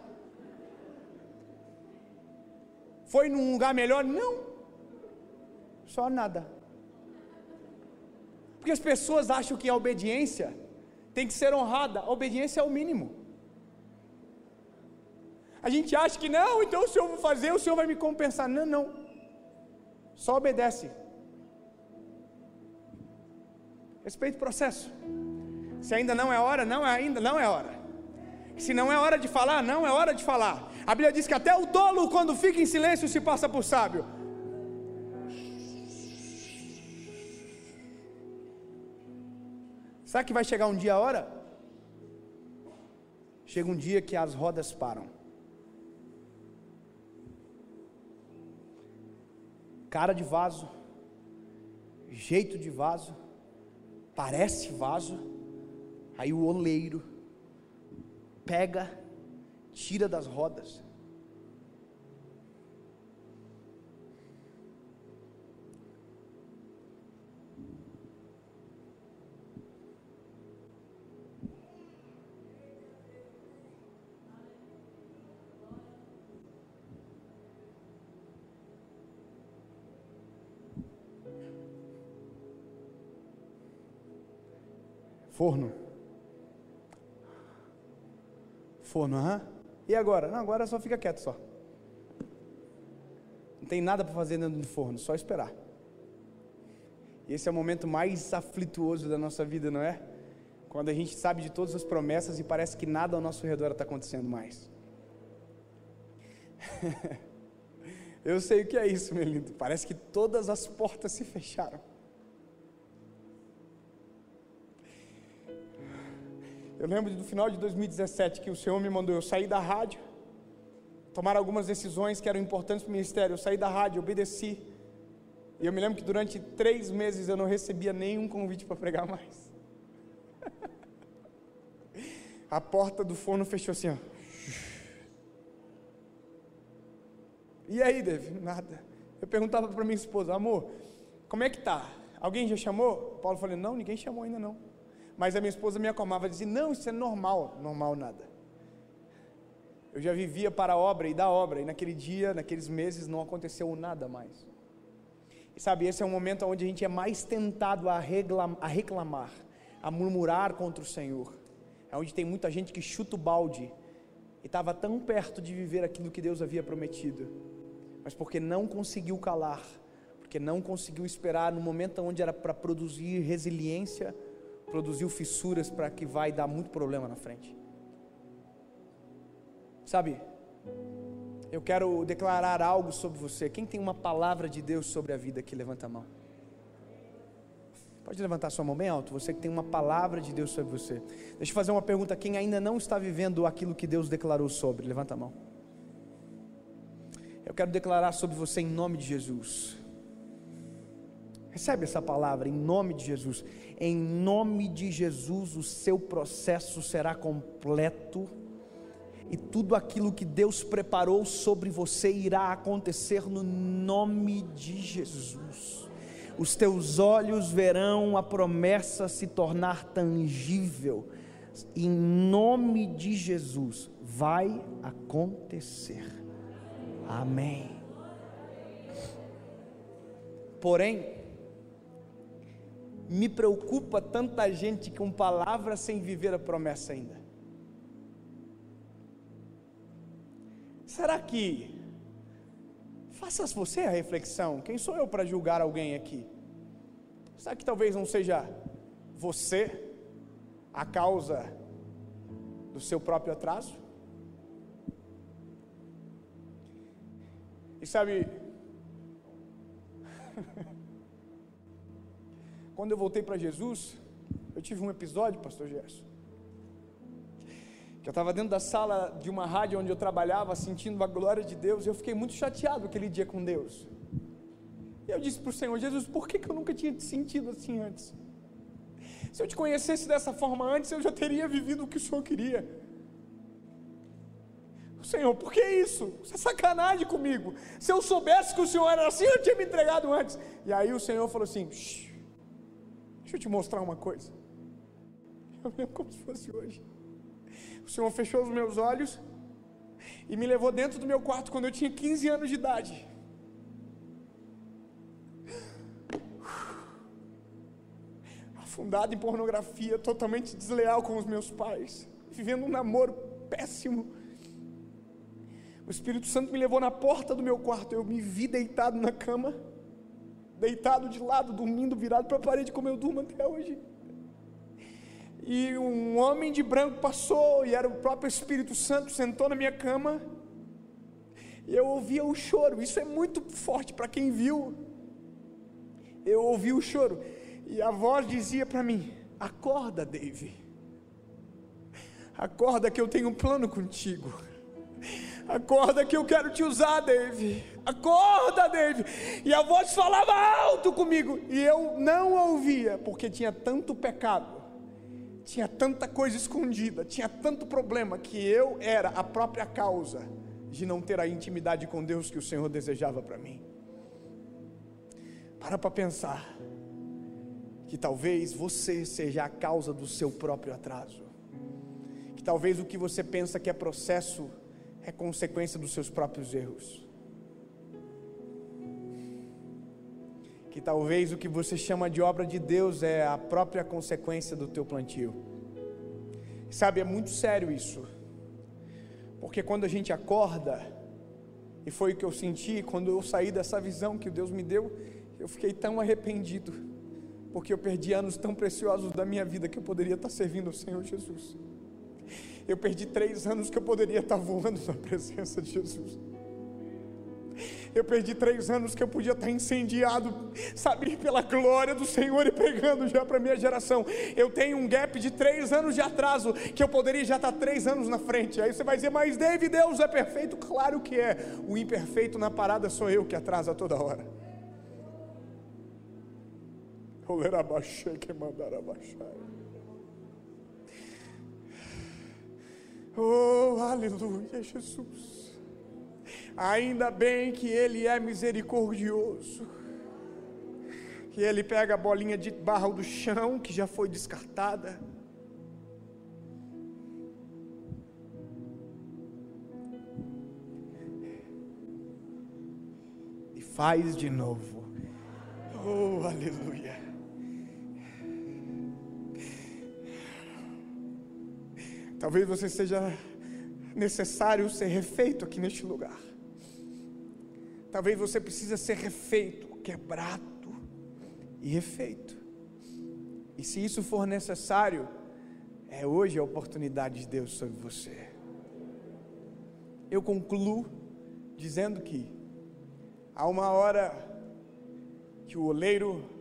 Foi num lugar melhor? Não. Só nada. Porque as pessoas acham que a obediência tem que ser honrada. A obediência é o mínimo. A gente acha que não, então o Senhor vai fazer, o Senhor vai me compensar. Não, não. Só obedece. Respeite o processo. Se ainda não é hora, não é ainda, não é hora. Se não é hora de falar, não é hora de falar. A Bíblia diz que até o tolo, quando fica em silêncio, se passa por sábio. Sabe que vai chegar um dia a hora? Chega um dia que as rodas param. Cara de vaso, jeito de vaso, parece vaso, aí o oleiro pega, tira das rodas. Forno. Forno, aham. E agora? Não, agora só fica quieto só. Não tem nada para fazer dentro do forno, só esperar. E esse é o momento mais aflituoso da nossa vida, não é? Quando a gente sabe de todas as promessas e parece que nada ao nosso redor está acontecendo mais. Eu sei o que é isso, meu lindo. Parece que todas as portas se fecharam. Eu lembro do final de 2017 que o Senhor me mandou eu sair da rádio, tomar algumas decisões que eram importantes para o ministério. Eu saí da rádio, obedeci. E eu me lembro que durante três meses eu não recebia nenhum convite para pregar mais. A porta do forno fechou assim, ó. E aí, Dave? Nada. Eu perguntava para minha esposa, amor, como é que tá? Alguém já chamou? Paulo falou, não, ninguém chamou ainda não. Mas a minha esposa me acalmava, dizia: Não, isso é normal. Normal nada. Eu já vivia para a obra e da obra, e naquele dia, naqueles meses, não aconteceu nada mais. E sabe, esse é um momento onde a gente é mais tentado a reclamar, a, reclamar, a murmurar contra o Senhor. É onde tem muita gente que chuta o balde e estava tão perto de viver aquilo que Deus havia prometido, mas porque não conseguiu calar, porque não conseguiu esperar no momento onde era para produzir resiliência produziu fissuras para que vai dar muito problema na frente. Sabe, eu quero declarar algo sobre você. Quem tem uma palavra de Deus sobre a vida aqui, levanta a mão. Pode levantar sua mão bem alto, você que tem uma palavra de Deus sobre você. Deixa eu fazer uma pergunta: quem ainda não está vivendo aquilo que Deus declarou sobre? Levanta a mão. Eu quero declarar sobre você em nome de Jesus. Recebe essa palavra em nome de Jesus. Em nome de Jesus, o seu processo será completo e tudo aquilo que Deus preparou sobre você irá acontecer no nome de Jesus. Os teus olhos verão a promessa se tornar tangível. Em nome de Jesus, vai acontecer. Amém. Porém, me preocupa tanta gente com palavras sem viver a promessa ainda. Será que faça você a reflexão? Quem sou eu para julgar alguém aqui? Será que talvez não seja você a causa do seu próprio atraso? E sabe, Quando eu voltei para Jesus, eu tive um episódio, pastor Gerson. Que eu estava dentro da sala de uma rádio onde eu trabalhava, sentindo a glória de Deus, e eu fiquei muito chateado aquele dia com Deus. E eu disse para o Senhor, Jesus, por que, que eu nunca tinha te sentido assim antes? Se eu te conhecesse dessa forma antes, eu já teria vivido o que o Senhor queria. Senhor, por que isso? Isso é sacanagem comigo. Se eu soubesse que o Senhor era assim, eu tinha me entregado antes. E aí o Senhor falou assim: Deixa eu te mostrar uma coisa. Eu lembro como se fosse hoje. O Senhor fechou os meus olhos e me levou dentro do meu quarto quando eu tinha 15 anos de idade. Afundado em pornografia, totalmente desleal com os meus pais, vivendo um namoro péssimo. O Espírito Santo me levou na porta do meu quarto, eu me vi deitado na cama deitado de lado, dormindo, virado para a parede, como eu durmo até hoje. E um homem de branco passou, e era o próprio Espírito Santo, sentou na minha cama, e eu ouvia o choro. Isso é muito forte para quem viu. Eu ouvi o choro, e a voz dizia para mim: Acorda, Dave. Acorda que eu tenho um plano contigo. Acorda que eu quero te usar, Dave. Acorda, Dave. E a voz falava alto comigo. E eu não ouvia, porque tinha tanto pecado, tinha tanta coisa escondida, tinha tanto problema, que eu era a própria causa de não ter a intimidade com Deus que o Senhor desejava para mim. Para para pensar que talvez você seja a causa do seu próprio atraso. Que talvez o que você pensa que é processo é consequência dos seus próprios erros. Que talvez o que você chama de obra de Deus é a própria consequência do teu plantio. Sabe, é muito sério isso. Porque quando a gente acorda, e foi o que eu senti quando eu saí dessa visão que Deus me deu, eu fiquei tão arrependido, porque eu perdi anos tão preciosos da minha vida que eu poderia estar servindo ao Senhor Jesus. Eu perdi três anos que eu poderia estar voando na presença de Jesus. Eu perdi três anos que eu podia estar incendiado, sabe, pela glória do Senhor e pregando já para minha geração. Eu tenho um gap de três anos de atraso, que eu poderia já estar três anos na frente. Aí você vai dizer, mas David, Deus é perfeito? Claro que é. O imperfeito na parada sou eu que atrasa toda hora. Oh, aleluia, Jesus. Ainda bem que Ele é misericordioso. Que Ele pega a bolinha de barro do chão que já foi descartada. E faz de novo. Oh, aleluia. Talvez você seja necessário ser refeito aqui neste lugar. Talvez você precisa ser refeito, quebrado e refeito. E se isso for necessário, é hoje a oportunidade de Deus sobre você. Eu concluo dizendo que há uma hora que o oleiro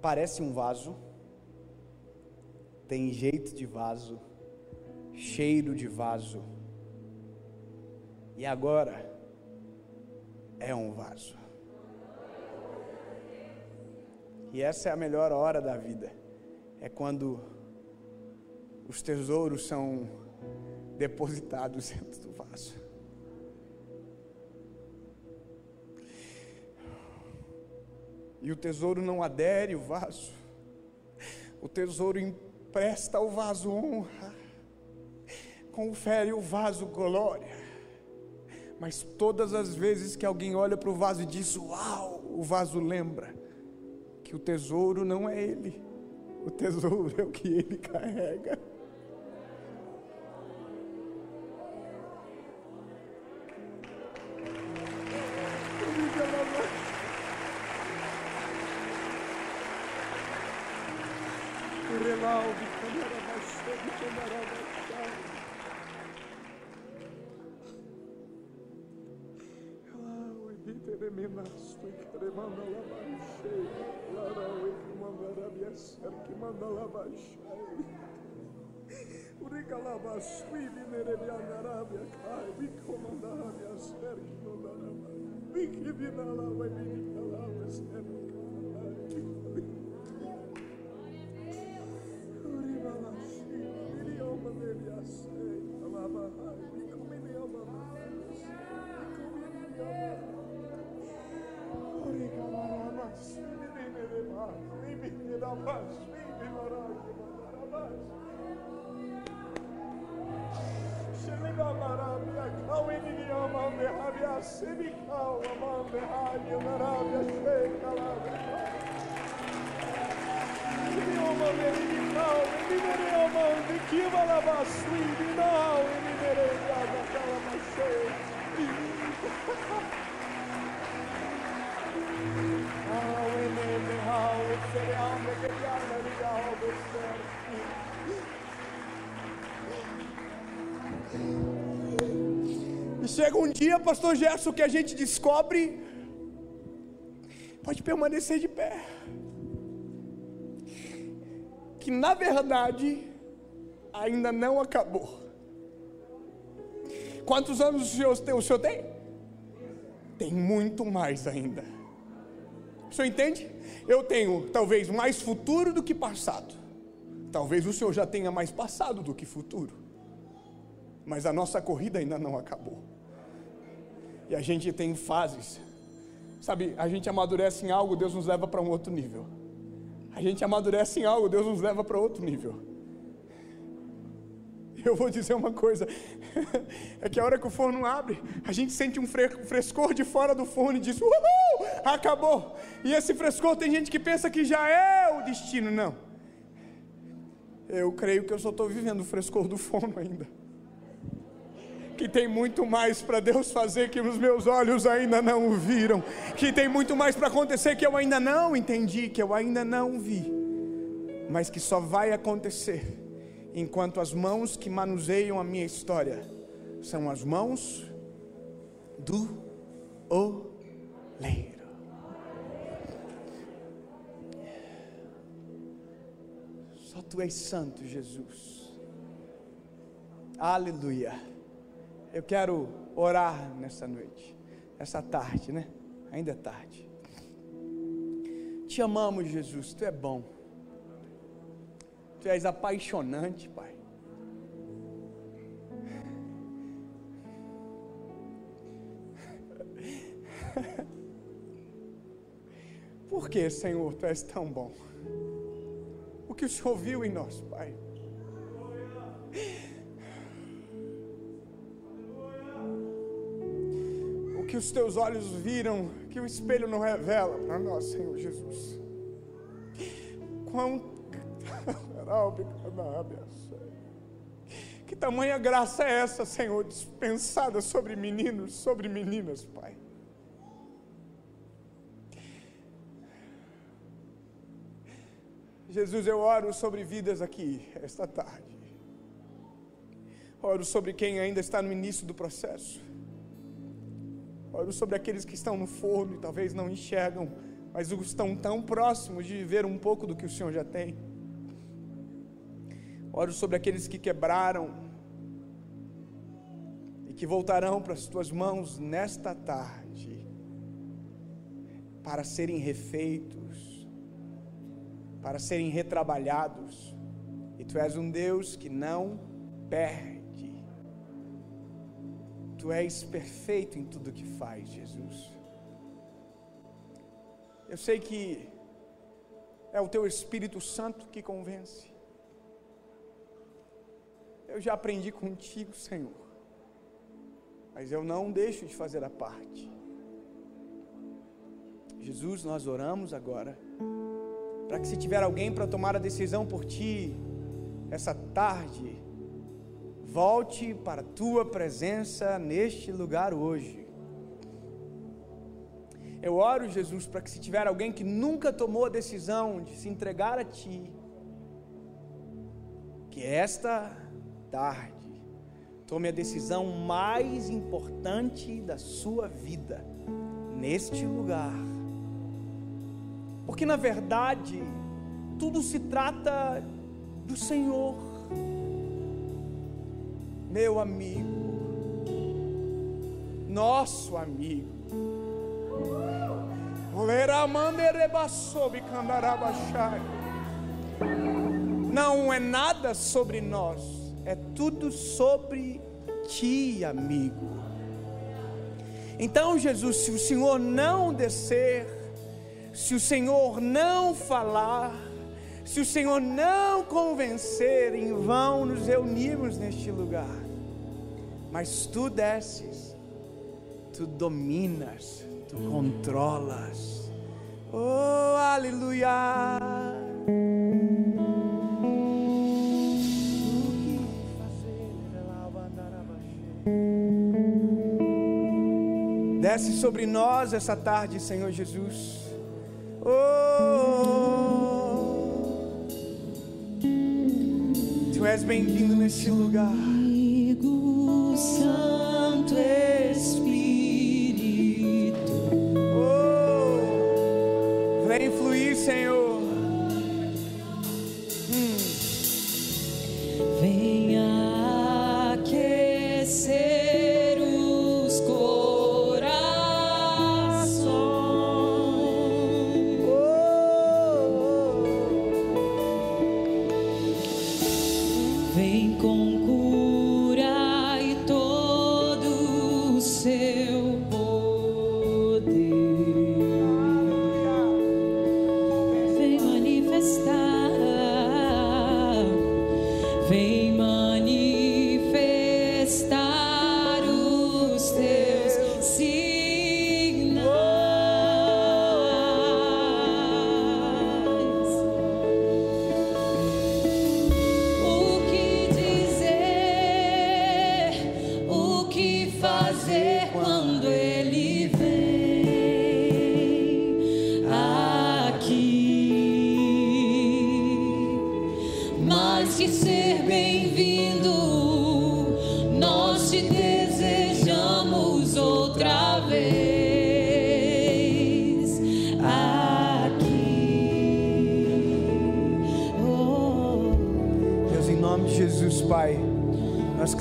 parece um vaso, tem jeito de vaso, cheiro de vaso, e agora é um vaso. E essa é a melhor hora da vida, é quando os tesouros são depositados dentro do vaso. E o tesouro não adere o vaso, o tesouro empresta ao vaso honra, confere o vaso glória. Mas todas as vezes que alguém olha para o vaso e diz: Uau, o vaso lembra que o tesouro não é ele, o tesouro é o que ele carrega. mandala başı, lara wiki mandala biyaser ki mandala başı. Urikala başı, bir nere bir anlara bir kay, bir komandala biyaser ki mandala başı. Bir kibin ala ve bir nikala biyaser ki mandala başı. Urikala başı, bir yomada biyaser ki. Urigalaba swili E chega um dia, pastor Gerson, que a gente descobre, pode permanecer de pé, que na verdade ainda não acabou. Quantos anos o senhor tem? O senhor tem? Tem muito mais ainda. O senhor entende? Eu tenho talvez mais futuro do que passado. Talvez o senhor já tenha mais passado do que futuro. Mas a nossa corrida ainda não acabou. E a gente tem fases. Sabe, a gente amadurece em algo, Deus nos leva para um outro nível. A gente amadurece em algo, Deus nos leva para outro nível. Eu vou dizer uma coisa: é que a hora que o forno abre, a gente sente um frescor de fora do forno e diz: Uhul! Acabou! E esse frescor tem gente que pensa que já é o destino. Não. Eu creio que eu só estou vivendo o frescor do forno ainda que tem muito mais para Deus fazer que os meus olhos ainda não viram, que tem muito mais para acontecer que eu ainda não entendi, que eu ainda não vi, mas que só vai acontecer enquanto as mãos que manuseiam a minha história são as mãos do oleiro. Só tu és santo, Jesus. Aleluia. Eu quero orar nessa noite, essa tarde, né? Ainda é tarde. Te amamos, Jesus, tu é bom. Tu és apaixonante, Pai. Por que, Senhor, tu és tão bom? O que o Senhor viu em nós, Pai? que os teus olhos viram, que o espelho não revela para nós, Senhor Jesus. Quão que tamanha graça é essa, Senhor, dispensada sobre meninos, sobre meninas, Pai. Jesus, eu oro sobre vidas aqui esta tarde. Oro sobre quem ainda está no início do processo. Oro sobre aqueles que estão no forno e talvez não enxergam mas estão tão próximos de viver um pouco do que o Senhor já tem. Oro sobre aqueles que quebraram e que voltarão para as tuas mãos nesta tarde para serem refeitos, para serem retrabalhados. E tu és um Deus que não perde. Tu és perfeito em tudo que faz, Jesus. Eu sei que é o teu Espírito Santo que convence. Eu já aprendi contigo, Senhor. Mas eu não deixo de fazer a parte. Jesus, nós oramos agora. Para que se tiver alguém para tomar a decisão por ti, essa tarde, volte para a tua presença neste lugar hoje. Eu oro, Jesus, para que se tiver alguém que nunca tomou a decisão de se entregar a Ti, que esta tarde tome a decisão mais importante da sua vida neste lugar. Porque na verdade, tudo se trata do Senhor. Meu amigo, nosso amigo, não é nada sobre nós, é tudo sobre ti, amigo. Então, Jesus, se o Senhor não descer, se o Senhor não falar, se o Senhor não convencer, em vão nos reunirmos neste lugar. Mas tu desces, tu dominas, tu controlas. Oh, aleluia. Desce sobre nós essa tarde, Senhor Jesus. Oh, tu és bem-vindo neste lugar.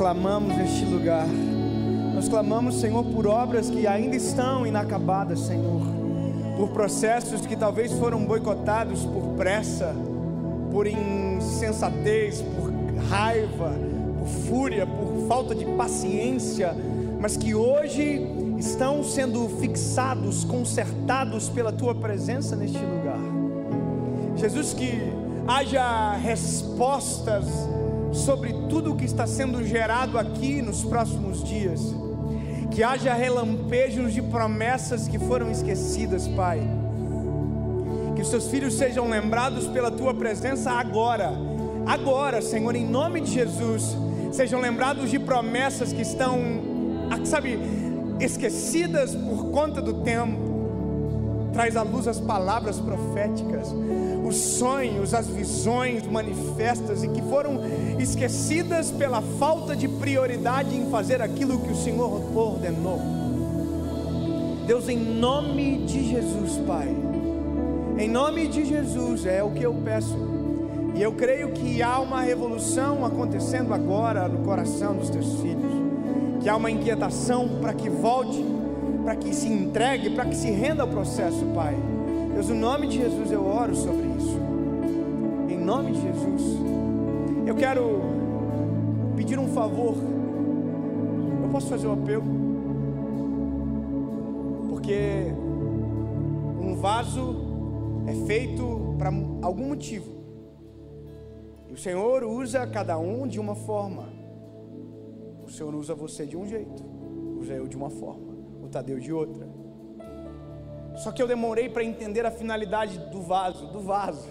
Clamamos neste lugar. Nós clamamos, Senhor, por obras que ainda estão inacabadas, Senhor. Por processos que talvez foram boicotados por pressa, por insensatez, por raiva, por fúria, por falta de paciência, mas que hoje estão sendo fixados, consertados pela tua presença neste lugar. Jesus, que haja respostas sobre tudo o que está sendo gerado aqui nos próximos dias. Que haja relampejos de promessas que foram esquecidas, Pai. Que os seus filhos sejam lembrados pela tua presença agora. Agora, Senhor, em nome de Jesus, sejam lembrados de promessas que estão, ah, sabe, esquecidas por conta do tempo traz à luz as palavras proféticas, os sonhos, as visões manifestas e que foram esquecidas pela falta de prioridade em fazer aquilo que o Senhor ordenou. Deus, em nome de Jesus, Pai, Em nome de Jesus, é o que eu peço. E eu creio que há uma revolução acontecendo agora no coração dos teus filhos. Que há uma inquietação para que volte, para que se entregue, para que se renda ao processo, Pai. Deus, no nome de Jesus eu oro sobre isso. Em nome de Jesus. Eu quero pedir um favor. Eu posso fazer um apelo? Porque um vaso é feito para algum motivo. E o Senhor usa cada um de uma forma. O Senhor usa você de um jeito, usa eu de uma forma, Tadeu de outra. Só que eu demorei para entender a finalidade do vaso, do vaso.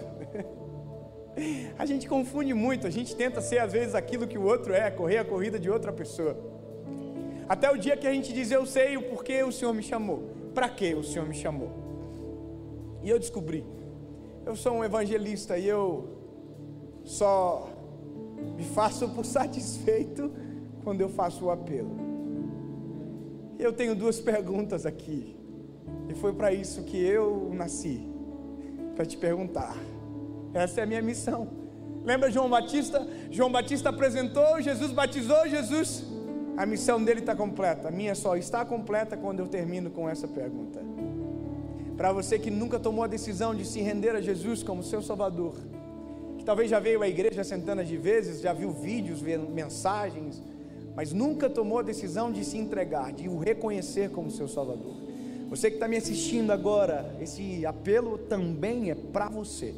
a gente confunde muito, a gente tenta ser às vezes aquilo que o outro é, correr a corrida de outra pessoa. Até o dia que a gente diz eu sei o porquê o Senhor me chamou, para que o Senhor me chamou. E eu descobri, eu sou um evangelista e eu só me faço por satisfeito quando eu faço o apelo. Eu tenho duas perguntas aqui, e foi para isso que eu nasci para te perguntar. Essa é a minha missão. Lembra João Batista? João Batista apresentou, Jesus batizou, Jesus. A missão dele está completa. A minha só está completa quando eu termino com essa pergunta. Para você que nunca tomou a decisão de se render a Jesus como seu Salvador, que talvez já veio à igreja centenas de vezes, já viu vídeos, mensagens, mas nunca tomou a decisão de se entregar, de o reconhecer como seu Salvador. Você que está me assistindo agora, esse apelo também é para você.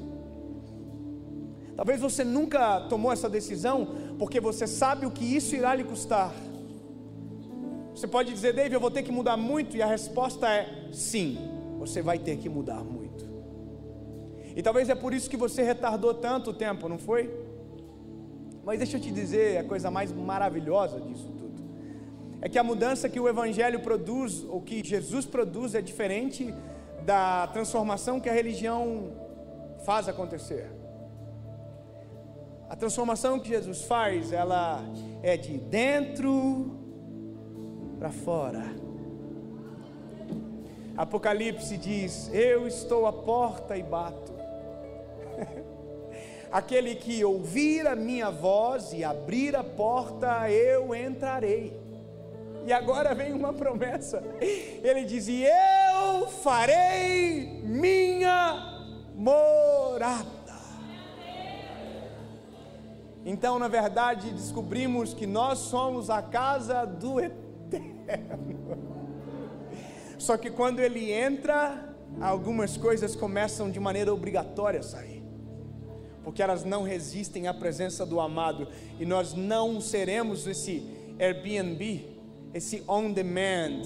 Talvez você nunca tomou essa decisão porque você sabe o que isso irá lhe custar. Você pode dizer, David, eu vou ter que mudar muito, e a resposta é sim você vai ter que mudar muito. E talvez é por isso que você retardou tanto tempo, não foi? Mas deixa eu te dizer a coisa mais maravilhosa disso tudo. É que a mudança que o Evangelho produz, ou que Jesus produz, é diferente da transformação que a religião faz acontecer. A transformação que Jesus faz, ela é de dentro para fora. Apocalipse diz: Eu estou à porta e bato. Aquele que ouvir a minha voz e abrir a porta, eu entrarei. E agora vem uma promessa. Ele diz: E eu farei minha morada. Então, na verdade, descobrimos que nós somos a casa do Eterno. Só que quando ele entra, algumas coisas começam de maneira obrigatória a sair. Porque elas não resistem à presença do amado. E nós não seremos esse Airbnb, esse on demand,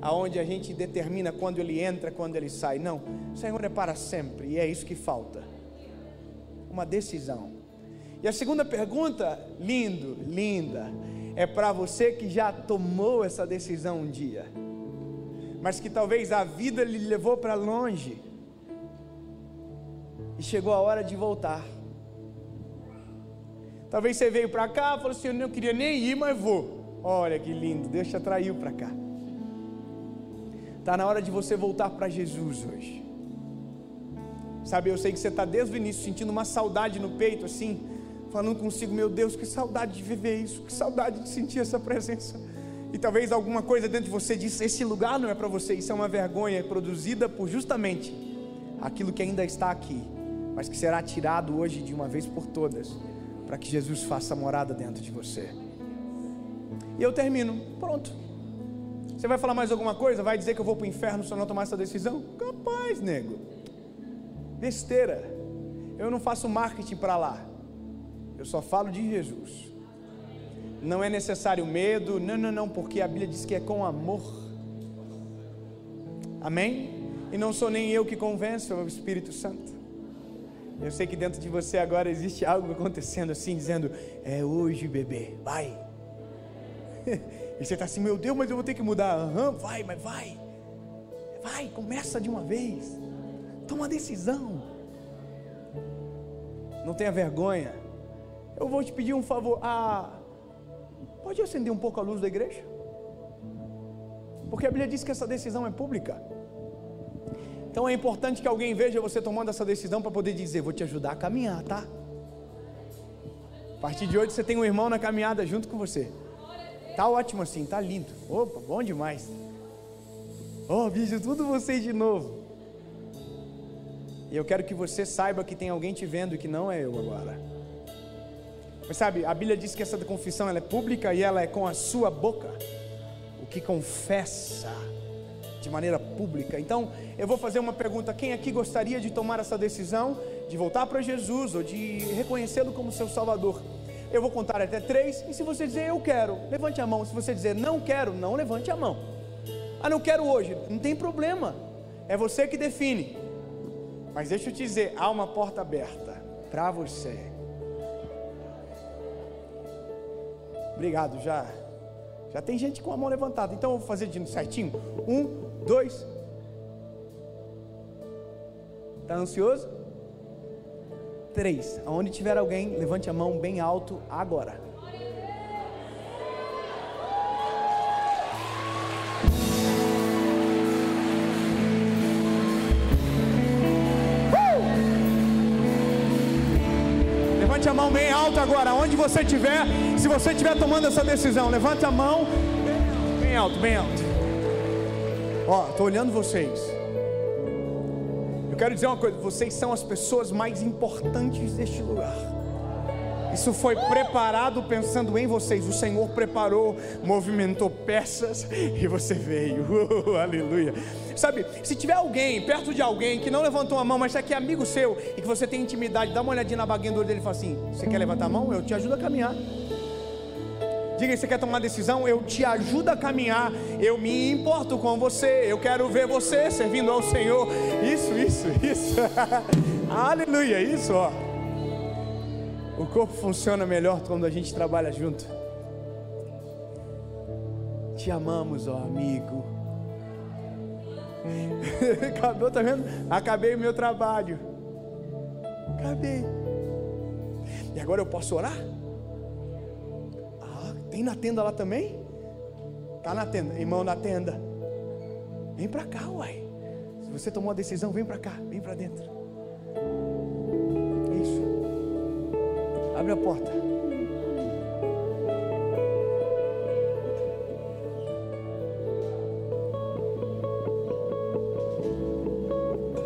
aonde a gente determina quando ele entra, quando ele sai. Não, o Senhor é para sempre e é isso que falta. Uma decisão. E a segunda pergunta, lindo, linda, é para você que já tomou essa decisão um dia mas que talvez a vida lhe levou para longe, e chegou a hora de voltar. Talvez você veio para cá e falou assim: Eu não queria nem ir, mas vou. Olha que lindo, Deus te atraiu para cá. Está na hora de você voltar para Jesus hoje. Sabe, eu sei que você está desde o início sentindo uma saudade no peito, assim, falando consigo: Meu Deus, que saudade de viver isso, que saudade de sentir essa presença. E talvez alguma coisa dentro de você disse: esse lugar não é para você, isso é uma vergonha produzida por justamente aquilo que ainda está aqui, mas que será tirado hoje de uma vez por todas, para que Jesus faça morada dentro de você. E eu termino, pronto. Você vai falar mais alguma coisa? Vai dizer que eu vou para o inferno se eu não tomar essa decisão? Capaz, nego. Besteira. Eu não faço marketing para lá. Eu só falo de Jesus não é necessário medo, não, não, não, porque a Bíblia diz que é com amor. Amém? E não sou nem eu que convenço, é o Espírito Santo. Eu sei que dentro de você agora existe algo acontecendo assim, dizendo: É hoje, bebê, vai. E você está assim: Meu Deus, mas eu vou ter que mudar. Aham, vai, mas vai. Vai, começa de uma vez. Toma uma decisão. Não tenha vergonha. Eu vou te pedir um favor. Ah, Pode acender um pouco a luz da igreja? Porque a Bíblia diz que essa decisão é pública. Então é importante que alguém veja você tomando essa decisão para poder dizer: Vou te ajudar a caminhar, tá? A partir de hoje você tem um irmão na caminhada junto com você. Tá ótimo assim, tá lindo. Opa, bom demais. Oh, bicho, tudo vocês de novo. E eu quero que você saiba que tem alguém te vendo e que não é eu agora. Mas sabe, a Bíblia diz que essa confissão ela é pública e ela é com a sua boca. O que confessa de maneira pública. Então, eu vou fazer uma pergunta: quem aqui gostaria de tomar essa decisão de voltar para Jesus ou de reconhecê-lo como seu Salvador? Eu vou contar até três, e se você dizer eu quero, levante a mão. Se você dizer não quero, não levante a mão. Ah, não quero hoje, não tem problema, é você que define. Mas deixa eu te dizer: há uma porta aberta para você. Obrigado, já. Já tem gente com a mão levantada. Então eu vou fazer de certinho. Um, dois. Está ansioso? Três. Aonde tiver alguém, levante a mão bem alto agora. Levante a mão bem alto agora, onde você estiver. Se você estiver tomando essa decisão, levante a mão bem alto, bem alto. Ó, estou olhando vocês. Eu quero dizer uma coisa: vocês são as pessoas mais importantes deste lugar. Isso foi preparado pensando em vocês. O Senhor preparou, movimentou peças e você veio. Uh, aleluia. Sabe, se tiver alguém perto de alguém que não levantou a mão, mas é que é amigo seu e que você tem intimidade, dá uma olhadinha na baguinha do olho dele e fala assim: Você quer levantar a mão? Eu te ajudo a caminhar. Diga, você quer tomar decisão? Eu te ajudo a caminhar. Eu me importo com você. Eu quero ver você servindo ao Senhor. Isso, isso, isso. Aleluia, isso, ó. O corpo funciona melhor quando a gente trabalha junto. Te amamos, ó amigo. Acabou, tá vendo? Acabei o meu trabalho. Acabei. E agora eu posso orar? Tem na tenda lá também? Tá na tenda, irmão na tenda. Vem para cá, uai. Se você tomou a decisão, vem para cá, vem para dentro. Isso. Abre a porta.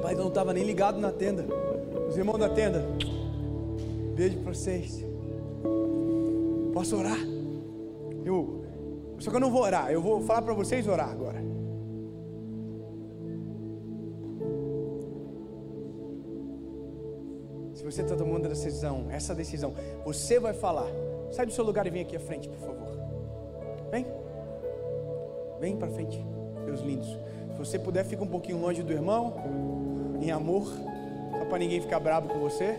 Pai não estava nem ligado na tenda. Os irmãos da tenda. Beijo para vocês. Posso orar? Eu, só que eu não vou orar. Eu vou falar para vocês orar agora. Se você está tomando a decisão, essa decisão, você vai falar. Sai do seu lugar e vem aqui à frente, por favor. Vem. Vem para frente, meus lindos. Se você puder, fica um pouquinho longe do irmão, em amor, só para ninguém ficar bravo com você.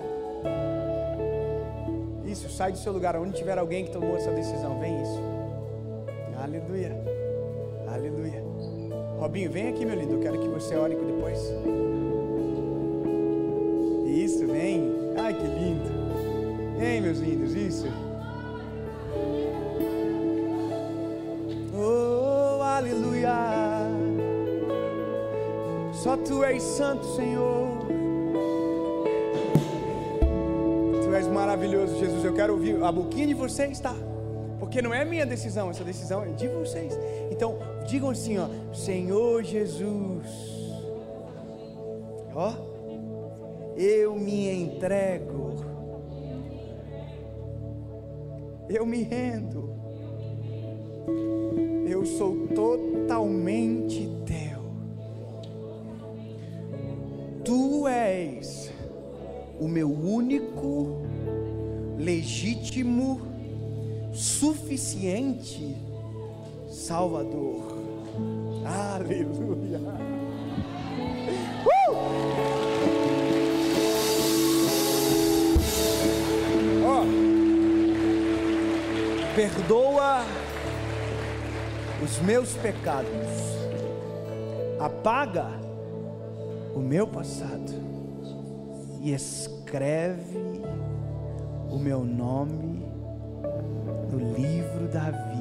Isso, sai do seu lugar, onde tiver alguém que tomou essa decisão, vem isso. Aleluia. Aleluia. Robinho, vem aqui, meu lindo. Eu quero que você ore depois. Isso, vem. Ai, que lindo. Vem, meus lindos, isso. Oh, aleluia. Só tu és santo, Senhor. Tu és maravilhoso, Jesus. Eu quero ouvir a boquinha de vocês, tá? Porque não é minha decisão, essa decisão é de vocês. Então, digam assim, ó, Senhor Jesus. Ó, eu me entrego. Eu me rendo. Suficiente Salvador. Aleluia. Uh! Ó, perdoa os meus pecados, apaga o meu passado e escreve o meu nome no livro